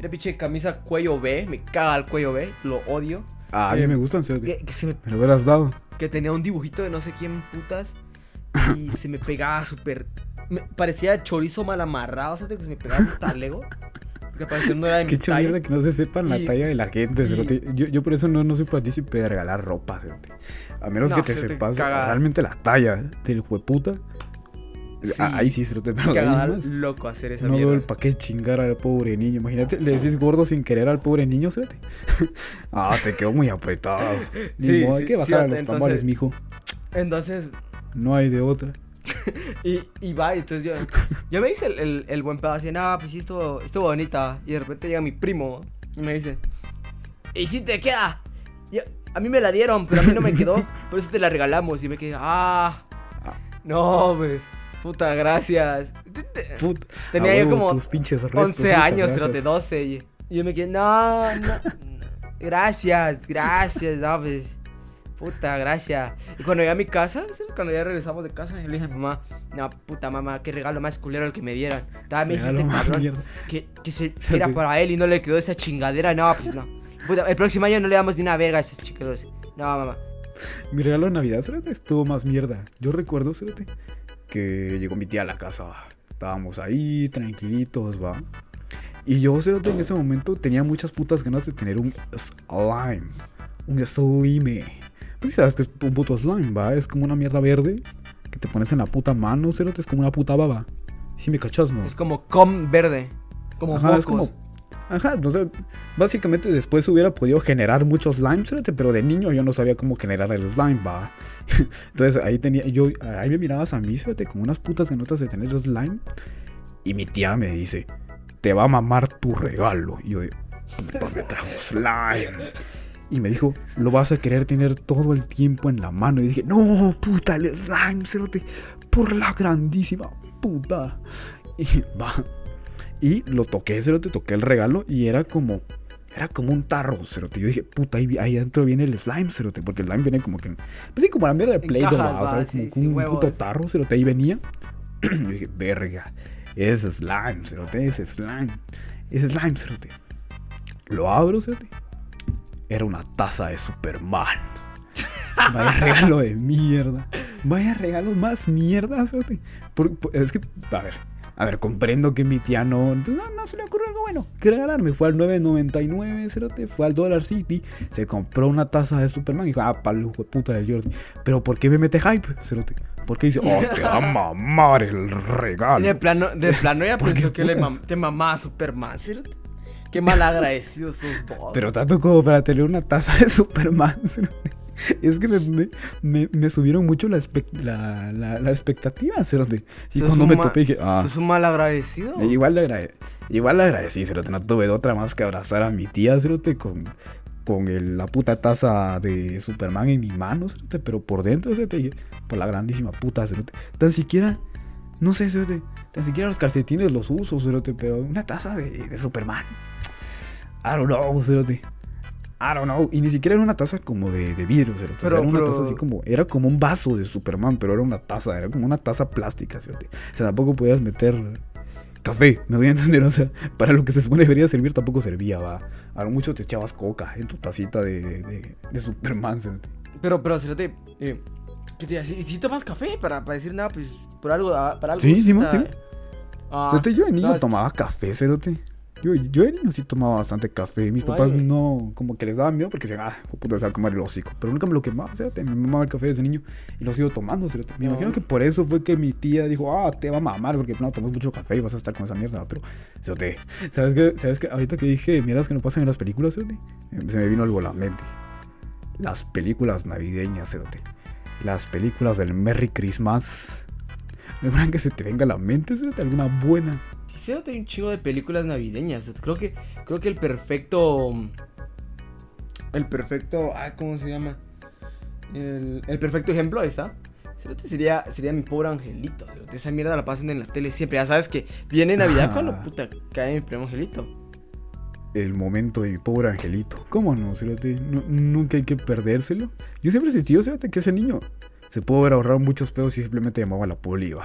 La pinche camisa cuello B, me caga el cuello B, lo odio. Ah, a mí Eh, me gustan. Que, que se me Me lo hubieras dado. que tenía un dibujito de no sé quién putas y se me pegaba súper parecía chorizo mal amarrado, sea, que se me pegaba un talego. Porque parecía no era de mi Qué talla. mierda que no se sepan la talla de la gente, y-. Yo, yo por eso no, no soy partícipe de regalar ropa, cerote. A menos No, que te sepas realmente la talla del jueputa. Sí. Ah, Ahí sí, ahí Cagada más. loco hacer esa No veo el mierda. pa' qué chingar al pobre niño. Imagínate, le decís gordo sin querer al pobre niño, cerote. ah, te quedó muy apretado. Ni Sí, modo, hay sí, que sí, bajar a entonces- los tamales, mijo. Entonces, No hay de otra. y, y va, entonces yo, yo me hice el, el, el buen pedo así, no, pues sí, estuvo, estuvo bonita. Y de repente llega mi primo y me dice, ¿y si te queda? Yo- a mí me la dieron, pero a mí no me quedó, por eso te la regalamos. Y me quedé, ah, no, pues, puta, gracias. Put- Tenía yo como tus pinches restos, 11 muchas años, gracias. cerote, 12. Y, yo me quedé, no, no, gracias, gracias, no, pues, puta, gracias. Y cuando llegué a mi casa, cuando ya regresamos de casa, yo le dije a mi mamá, no, puta mamá, qué regalo más culero el que me dieron. Dame, más cabrón, que, que, se, era te- para él y no le quedó esa chingadera, no, pues no. Puta, el próximo año no le damos ni una verga a esos chicos. No, mamá. Mi regalo de Navidad, cerote, estuvo más mierda. Yo recuerdo, cerote, que llegó mi tía a la casa. Estábamos ahí, tranquilitos, va. Y yo, cerote, en ese momento tenía muchas putas ganas de tener un slime. Un slime. Pues sí sabes que es un puto slime, va. Es como una mierda verde que te pones en la puta mano, cerote. Es como una puta baba. Si me cachas, no. Es como com verde. Como Ajá, mocos. es como. Ajá, no sé. Básicamente después hubiera podido generar muchos slime, cerote, pero de niño yo no sabía cómo generar el slime, va. Entonces ahí tenía. Yo, ahí me mirabas a mí, cerote, con unas putas ganotas de tener slime. Y mi tía me dice: Te va a mamar tu regalo. Y yo, puta, me trajo slime. Y me dijo, lo vas a querer tener todo el tiempo en la mano. Y dije, no, puta, el slime, cerote, por la grandísima puta. Y va. Y lo toqué, cerote, toqué el regalo y era como, era como un tarro, cerote. Yo dije, puta, ahí, ahí adentro viene el slime, cerote, porque el slime viene como que, pues sí, como la mierda de Play Doh, o sea, sí, como sí, un huevos. puto tarro, cerote, ahí venía. Yo dije, verga, es slime, cerote, es slime, es slime, cerote. Lo abro, cerote. Era una taza de Superman. Vaya regalo de mierda. Vaya regalo más mierda, cerote. Por- por- es que, a ver, a ver, comprendo que mi tía no, no, no se le ocurrió algo bueno que regalarme. Fue al 9.99, cerote, fue al Dollar City, se compró una taza de Superman y dijo, ah, hijo de puta del Jordi. Pero ¿por qué me mete hype, cerote? ¿Por qué dice, oh, te va a mamar el regalo? De plano, de plano ya ¿Por pensó que le mam te mamaba Superman, cerote. Qué mal agradecido sos vos. Pero tanto como para tener una taza de Superman. cerote. Es que me, me, subieron mucho la, la, la, la expectativa, cerote. Y cuando me topé dije, ah. Sos un mal agradecido. Igual le, agrade- igual le agradecí, cerote. No tuve de otra más que abrazar a mi tía, cerote, con, con el- la puta taza de Superman en mi mano, cerote. Pero por dentro, cerote, por la grandísima puta, cerote. Tan siquiera, no sé, cerote. Tan siquiera los calcetines los uso, cerote. Pero una taza de, de Superman. I don't know, cerote. I don't know. Y ni siquiera era una taza como de, de vidrio. O sea, Pero- era una pero- taza así como. Era como un vaso de Superman, pero era una taza. Era como una taza plástica, cerote. O sea, tampoco podías meter café, me voy a entender. O sea, para lo que se supone debería servir, tampoco servía, va. A lo mucho te echabas coca en tu tacita de, de, de- de Superman, cerote. Pero, pero, cerote, eh, ¿qué te ¿Si, si tomas café para, para decir nada, pues, por algo, ah, para algo. Sí, sí, está- sí. Ah, yo de niño no, tomaba café, cerote. Yo, yo de niño sí tomaba bastante café. Mis papás no, como que les daba miedo porque decían, ah, puta, se va a comer el hocico. Pero nunca me lo quemaba, cerote. Me mamaba el café desde niño y lo sigo tomando, cerote. Me No. imagino que por eso fue que mi tía dijo, ah, te va a mamar porque no tomas mucho café y vas a estar con esa mierda. Pero, cerote, ¿sabes qué? ¿Sabes qué? Ahorita que dije, miras que no pasan en las películas, cerote. eh, Se me vino algo a la mente. Las películas navideñas, cerote. Las películas del Merry Christmas. ¿Alguna que se te venga a la mente, cerote? ¿Alguna buena? Sí, cerote, hay un chingo de películas navideñas. Creo que, creo que el perfecto. El perfecto. Ah, ¿cómo se llama? El, el perfecto ejemplo esa. Cerote sería, sería mi pobre angelito. Esa mierda la pasan en la tele siempre. Ya sabes que viene Navidad cuando puta cae mi primo angelito. el momento de mi pobre angelito. ¿Cómo no, Cerote? Nu- nunca hay que perdérselo. Yo siempre he sentido, Cerote, que ese niño se pudo haber ahorrado muchos pedos si simplemente llamaba a la poli. va.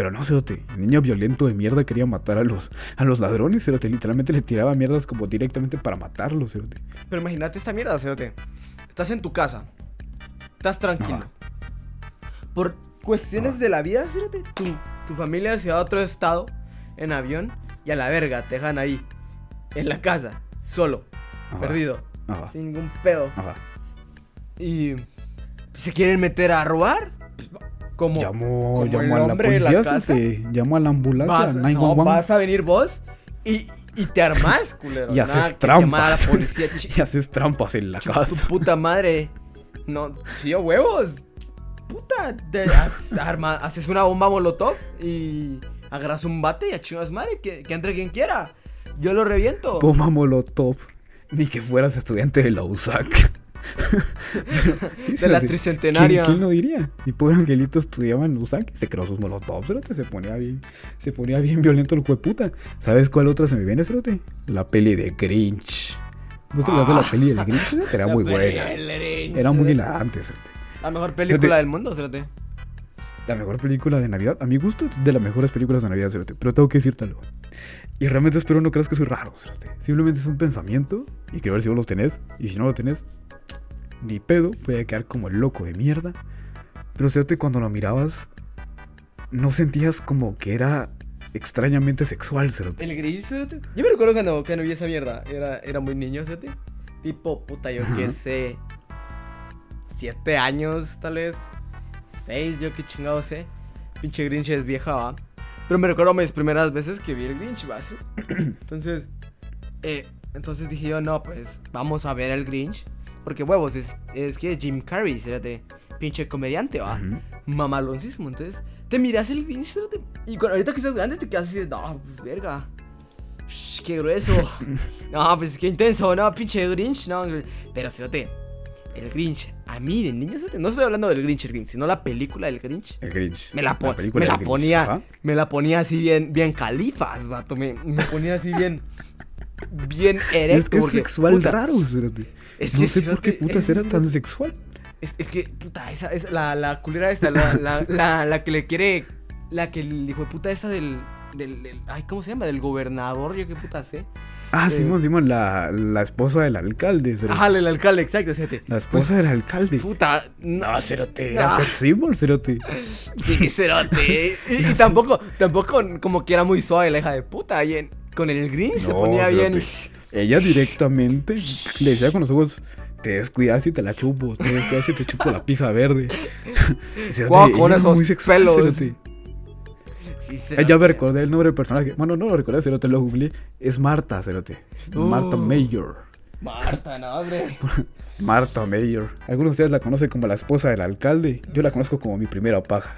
Pero no, cerote. El niño violento de mierda quería matar a los, a los ladrones, cerote. Literalmente le tiraba mierdas como directamente para matarlos, cerote. Pero imagínate esta mierda, cerote. Estás en tu casa. Estás tranquilo. Por cuestiones de la vida, cerote, tu, tu familia se va a otro estado en avión y a la verga te dejan ahí. En la casa. Solo. Ajá. Perdido. Ajá. Sin ningún pedo. Ajá. Y se quieren meter a robar. Pues, Como, Llamó, como llamó el a la la policía, casa. cerote. Llamó a la ambulancia, vas, no, 911. vas a venir vos y, y te armás, culero. y haces a la trampas. policía, y haces trampas en la tu casa. puta madre. No, sí, huevos. Puta, te has- arma- haces una bomba molotov y agarras un bate y a chingas madre, que, que entre quien quiera. Yo lo reviento. Toma molotov. Ni que fueras estudiante de la USAC. Sí, De la tricentenaria. ¿Quién, quién lo diría? Mi pobre angelito estudiaba en USAC y se creó sus molotovs, cerote. Se ponía bien, se ponía bien violento el jueputa. ¿Sabes cuál otra se me viene, cerote? La peli de Grinch. ¿Vos te acuerdas de la peli de Grinch? cerote? Era muy buena. Era muy hilarante, cerote. La mejor película Cerote. del mundo, cerote. La mejor película de Navidad, a mi gusto, de las mejores películas de Navidad, cerote. Pero tengo que decírtelo. Y realmente espero no creas que soy raro, cerote. Simplemente es un pensamiento y quiero ver si vos los tenés. Y si no lo tenés, ni pedo, puede quedar como el loco de mierda. Pero cerote, cuando lo mirabas, no sentías como que era extrañamente sexual, cerote. El Grinch, cerote. Yo me recuerdo cuando, cuando vi esa mierda. Era, era muy niño, cerote. Tipo, puta, yo qué sé. Siete años, tal vez. Seis, yo qué chingado sé. Pinche Grinch es vieja, va. Pero me recuerdo mis primeras veces que vi el Grinch, va. Entonces, eh, entonces dije yo, no, pues vamos a ver el Grinch. Porque huevos, es, es que Jim Carrey, cerote. Pinche comediante, va mamaloncísimo. Entonces, te miras el Grinch y cuando, ahorita que estás grande te quedas así no, pues verga. Shh, qué grueso. no, pues qué intenso, no, pinche Grinch, no. Pero cerote, el Grinch, a mí de niño, no estoy hablando del Grinch, el Grinch, sino la película del Grinch. El Grinch. Me la, po- me la Grinch, ponía, ajá. me la ponía así bien, bien califas, vato, me, me ponía así bien, bien erecto. Es que es porque, sexual puta, raro, cerote. Es no sé por qué cerote, putas es- era tan sexual. Es, es que, puta, esa, esa la, la culera esta, la, la, la, la que le quiere, la que el hijo de puta esa del, del, del- ay, ¿cómo se llama? Del gobernador, yo qué puta sé. Ah, Eh, Simón, Simón, la, la esposa del alcalde. cerote. Ajá, el alcalde, exacto, fíjate. La esposa del alcalde. Puta, no, cerote. La ah, sex symbol, cerote. Sí, cerote. Y, y tampoco, tampoco como que era muy suave la hija de puta. Y en- con el Grinch se ponía bien. Ella directamente le decía con los ojos, te descuidas y te la chupo, te descuidas y te chupo la pija verde. Cerote, Guau, con esos muy sexual, pelos. cerote. Sí. Ya me recordé el nombre del personaje. Bueno, no lo recordé, cerote, lo googleé. Es Marta, cerote. Marta Oh. Mayor. Marta, no, hombre. Marta Mayor. Algunos de ustedes la conocen como la esposa del alcalde. Yo la conozco como mi primera paja.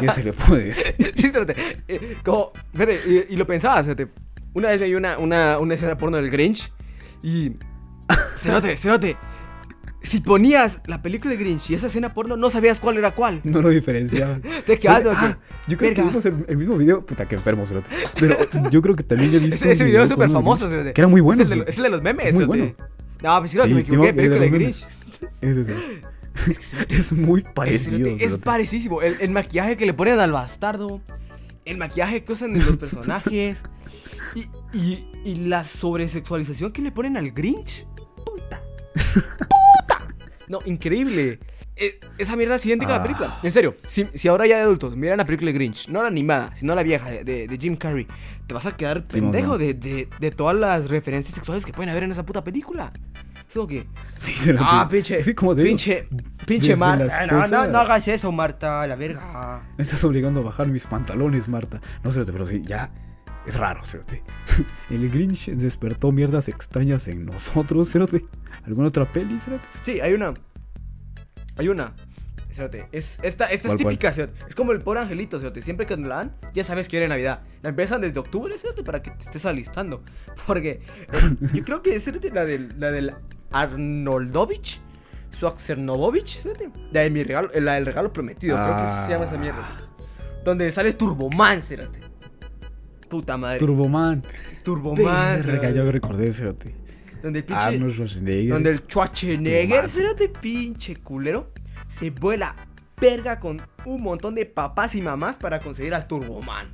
¿Qué se le puede decir? Sí, cerote. Eh, como, fíjate, y, y lo pensaba, cerote. Una vez me vi una, una, una escena porno del Grinch y. Cerote, cerote. Si ponías la película de Grinch y esa escena porno, no sabías cuál era cuál. No lo diferenciabas. Te quedas ah, yo creo verga. que vimos el, el mismo video. Puta, que enfermo, cerote. Pero yo creo que también ya viste Ese, ese video es súper famoso, cerote. Que era muy bueno. Es el de, es el de los memes, Es muy cerote. bueno. No, pues sí, que me equivoqué. Película de Grinch. Ese, ese. Es muy parecido. Es, es. El, el maquillaje que le ponen al bastardo. El maquillaje que usan en los personajes. y, y, y la sobresexualización que le ponen al Grinch. Puta. Puta. No, increíble. Eh, esa mierda es idéntica a la Ah. película. En serio, si, si ahora ya de adultos miran la película de Grinch, no la animada, sino la vieja de, de- de Jim Carrey, te vas a quedar pendejo de, de, de todas las referencias sexuales que pueden haber en esa puta película. Es como que. Sí, cerote. Ah, pinche. Sí, como te digo. pinche. Pinche desde Marta. la Ah, No, no, hagas eso, Marta, la verga. Me estás obligando a bajar mis pantalones, Marta. No, cerote, pero sí, ya. Es raro, cerote. El Grinch despertó mierdas extrañas en nosotros, cerote. ¿Alguna otra peli, cerote? Sí, hay una. Hay una. Espérate, es, esta, esta es típica, cerote. Es como el pobre angelito, cerote. Siempre que la dan, ya sabes que viene Navidad. La empiezan desde octubre, cerote, para que te estés alistando. Porque eh, yo creo que es la del, la del Arnoldovich. Cerote. La de mi regalo, la del regalo prometido. Creo que se llama esa mierda, cerote. Donde sale Turboman, cerote. Puta madre. Turboman. Turboman. Verga, me recordé, cerote. Donde el pinche. Arnold Schwarzenegger. Donde el Schwarzenegger, cerote, pinche culero, se vuela verga con un montón de papás y mamás para conseguir al Turboman.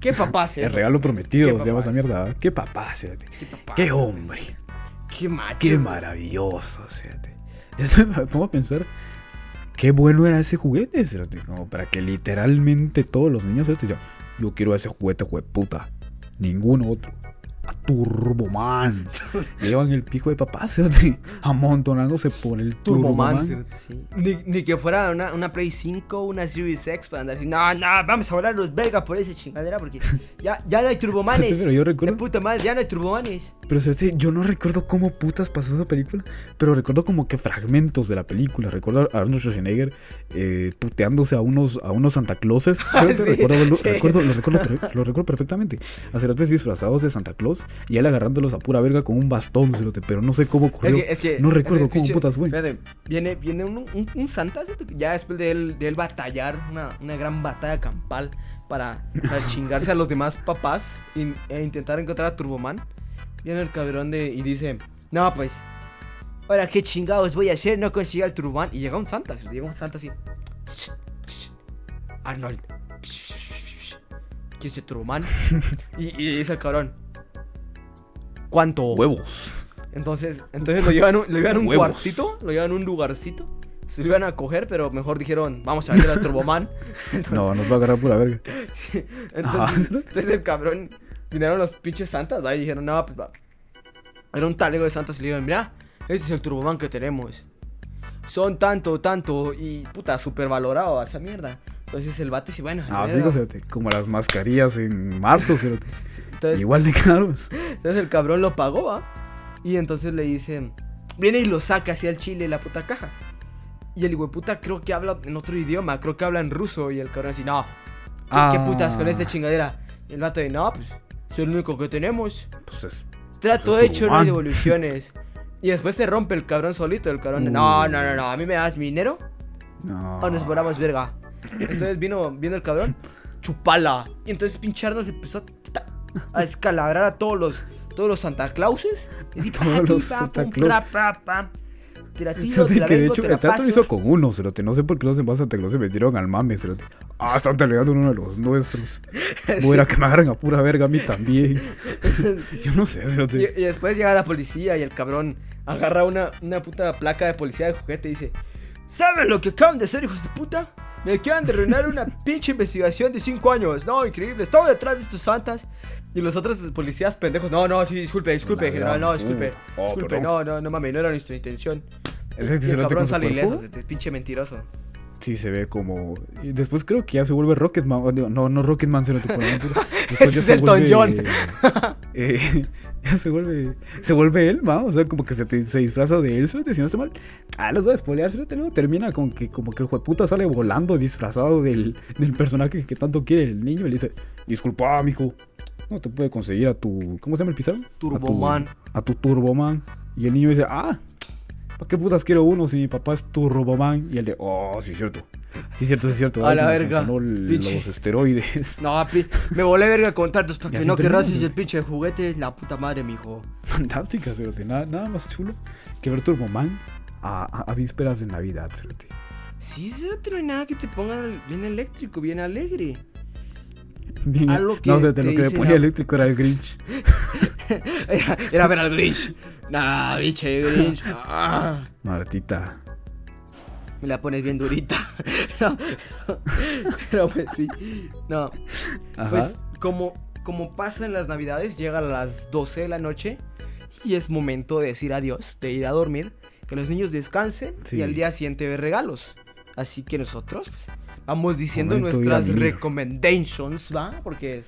¿Qué papás El es? regalo prometido, ¿Qué se llama papás? esa mierda. ¿eh? Qué papá, fíjate. ¿Qué papás? Qué hombre. Qué. Qué maravilloso. Yo me pongo a pensar qué bueno era ese juguete, fíjate, como para que literalmente todos los niños fíjate, decían, yo quiero ese juguete, jueputa. Ninguno otro. A Turboman. Llevan el pico de papá, fíjate, amontonándose por el Turboman. Turboman. sí. Ni, ni que fuera una, una Play 5 una Series X para andar así. No, no, vamos a volar los Vega por esa chingadera porque ya, ya no hay turbomanes. Pero yo recuerdo- De puta madre, ya no hay turbomanes. Pero yo no recuerdo cómo putas pasó esa película, pero recuerdo como que fragmentos de la película. Recuerdo a Arnold Schwarzenegger eh, puteándose a unos, a unos Santa Clauses. Recuerdo, lo, recuerdo, lo, recuerdo, per- lo recuerdo perfectamente. A disfrazados de Santa Claus y él agarrándolos a pura verga con un bastón, cerote, pero no sé cómo ocurrió. Es que, es que- no es recuerdo que cómo pinche- putas. Fíjate, viene, viene un, un, un Santa, ya después de él, de él batallar, una, una gran batalla campal para, para chingarse a los demás papás y- e intentar encontrar a Turboman. Viene el cabrón de, y dice, no, pues, ahora qué chingados voy a hacer, no consigo al Turboman. Y llega un Santa, llega un Santa así. Arnold. ¿Quién es el Turboman? y, y dice el cabrón. ¿Cuánto? Huevos. Entonces, entonces lo llevan, un- lo llevan a un Huevos. cuartito, lo llevan a un lugarcito. Se lo iban a coger, pero mejor dijeron, vamos a vender al Turboman. Entonces, No, nos va a agarrar pura verga. sí, entonces, Ah. entonces el cabrón, vinieron los pinches santas, ¿va? Y dijeron, no, pues va. Era un talego de santas y le dijeron, mira, este es el Turboman que tenemos. Son tanto, tanto, y puta, súper valorado esa mierda. Entonces el vato dice, bueno, Ah, fíjate, como las mascarillas en marzo, cerote. Entonces, Igual de caros. Entonces el cabrón lo pagó, ¿va? Y entonces le dice, viene y lo saca hacia el chile la puta caja. Y el puta creo que habla en otro idioma, creo que habla en ruso. Y el cabrón así, no, ¿qué, qué Ah. putas con esta chingadera? Y el vato de, no, pues, es el único que tenemos. Pues es. Trato Pues es hecho, no hay devoluciones. y después se rompe el cabrón solito. El cabrón, de, no, no, no, no, a mí me das mi dinero No. o nos volamos verga. Entonces vino, vino el cabrón, chupala. Y entonces pincharnos empezó a, a escalabrar a todos los, todos los Santa Clauses. Y Todos los Santa Claus. Te la tiro, Fíjate te la que de hecho te la el trato paso. lo hizo con uno, cerote. No sé por qué los demás Santa Claus se metieron al mame, cerote. Ah, están talegando uno de los nuestros. Voy a ir a que me agarren a pura verga a mí también. Yo no sé, Y, cerote. y después llega la policía y el cabrón agarra una, una puta placa de policía de juguete y dice: ¿Saben lo que acaban de hacer, hijos de puta? Me acaban de arruinar una pinche investigación de 5 años. No, increíble. Estaba detrás de estos santas. Y los otros policías pendejos. No, no, sí, disculpe, disculpe, general. No, disculpe. Oh, disculpe, no, no, no mames, no era nuestra intención. ¿Es el que se cabrón sale ileso, es pinche mentiroso. Sí, se ve como. Y después creo que ya se vuelve Rocketman. No, no Rocketman, cerote. por favor. Después Ese ya es se el vuelve, John. eh, ya se vuelve. Se vuelve él, ¿va? O sea, como que se, te- se disfraza de él, cerote. Si no estoy mal. Ah, los voy a spoilear, cerote. Luego termina como que, como que el jueputa sale volando disfrazado del, del personaje que tanto quiere el niño. Y le dice: Disculpa, mijo. No te puede conseguir a tu. ¿Cómo se llama el pizarro? Turboman. A tu, a tu Turboman. Y el niño dice: Ah, ¿para qué putas quiero uno si mi papá es Turboman? Y el de: Oh, sí, es cierto. Sí, es cierto, sí, es cierto. A la verga, los esteroides. No, me volé verga con tantos para que no ¿no? el pinche juguete. La puta madre, mijo. Fantástica, cerote. Nada, nada más chulo que ver Turboman a, a, a vísperas de Navidad, cerote. Sí, cerote, no hay nada que te ponga bien eléctrico, bien alegre. Bien, Algo que no, cerote, te lo que me ponía eléctrico era el Grinch. Era, era ver al Grinch. Nah, biche Grinch. Ah, Martita. Me la pones bien durita. No, pero pues sí. No, Ajá. pues como, como pasa en las navidades, llega a las 12 de la noche y es momento de decir adiós, de ir a dormir, que los niños descansen Sí. y al día siguiente ver regalos. Así que nosotros, pues, vamos diciendo Momento nuestras recommendations, ¿va? Porque es,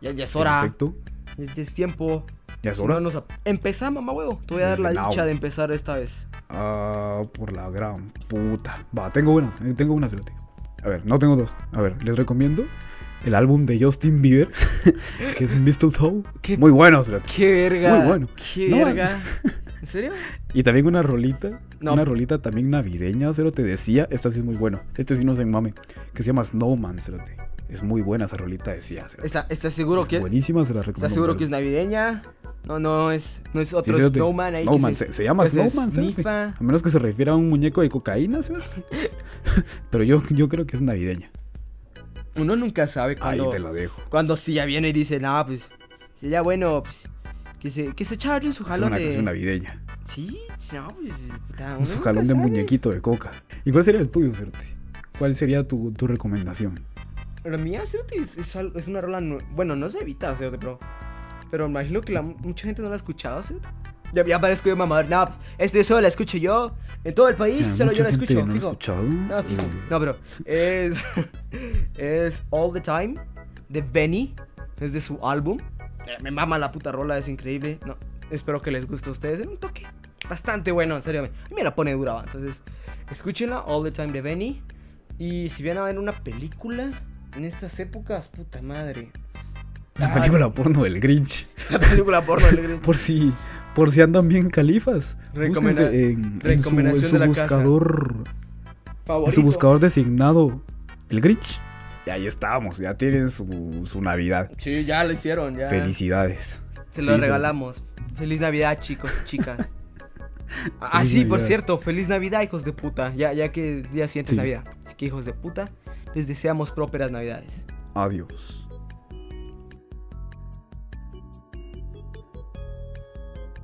ya, ya es hora, Perfecto. ya, ya es tiempo. Ya es hora. no Empezamos, mamá huevo. Te voy a dar la dicha de empezar esta vez. Ah, por la gran puta. Va, tengo unas, eh, tengo unas, cerote. A ver, no tengo dos. A ver, les recomiendo el álbum de Justin Bieber, que es Mistletoe. ¿Qué? Muy bueno, cerote. ¡Qué verga! Muy bueno. ¡Qué No, verga! ¿En serio? Y también una rolita, No. una rolita también navideña, cerote, decía, esta sí es muy bueno, este sí no se mame, que se llama Snowman, cerote. Es muy buena esa rolita, decía, cerote. ¿Está, ¿Estás seguro es que buenísima, se la recomiendo. ¿Estás seguro que es navideña? No, no es, no es Sí, otro. Snowman ahí. que Snowman, se, se llama se Snowman, snifa. A menos que se refiera a un muñeco de cocaína, cerote. Pero yo, yo creo que es navideña. Uno nunca sabe Ahí cuando, te la dejo. cuando si ya viene y dice, no, pues sería bueno pues, que se, que se echara su Es jalón una de. navideña. Sí, no, pues. uno Su jalón de muñequito de coca. ¿Y cuál sería el tuyo, cerote? ¿Cuál sería tu, tu recomendación? La mía, Cerote, es, es, es una rola. Bueno, no se evita, Cerote, pero. Pero me imagino que la, mucha gente no la ha escuchado. Ya, ya parezco yo mamador. No, esto solo la escucho yo. En todo el país, solo yo la escucho. no la ha fijo. escuchado. No, fijo. Eh, No, pero es. es All the Time de Benny. Es de su álbum. Eh, Me mama la puta rola, es increíble. No, espero que les guste a ustedes. Es un toque bastante bueno, en serio. A mí me la pone dura. Entonces, escúchenla, All the Time de Benny. Y si vienen a ver una película en estas épocas, puta madre. La película porno del Grinch. La película porno del Grinch. Por si, por si andan bien califas. Recomenda- en, en su, en su buscador. En su buscador designado. El Grinch. Y ahí estamos. Ya tienen su, su Navidad. Sí, ya lo hicieron, ya. Felicidades. Se Sí, lo se- regalamos. Feliz Navidad, chicos y chicas. ah, sí, por cierto, feliz Navidad, hijos de puta. Ya, ya que el día siguiente Sí. es Navidad. Así que, hijos de puta, les deseamos prósperas Navidades. Adiós.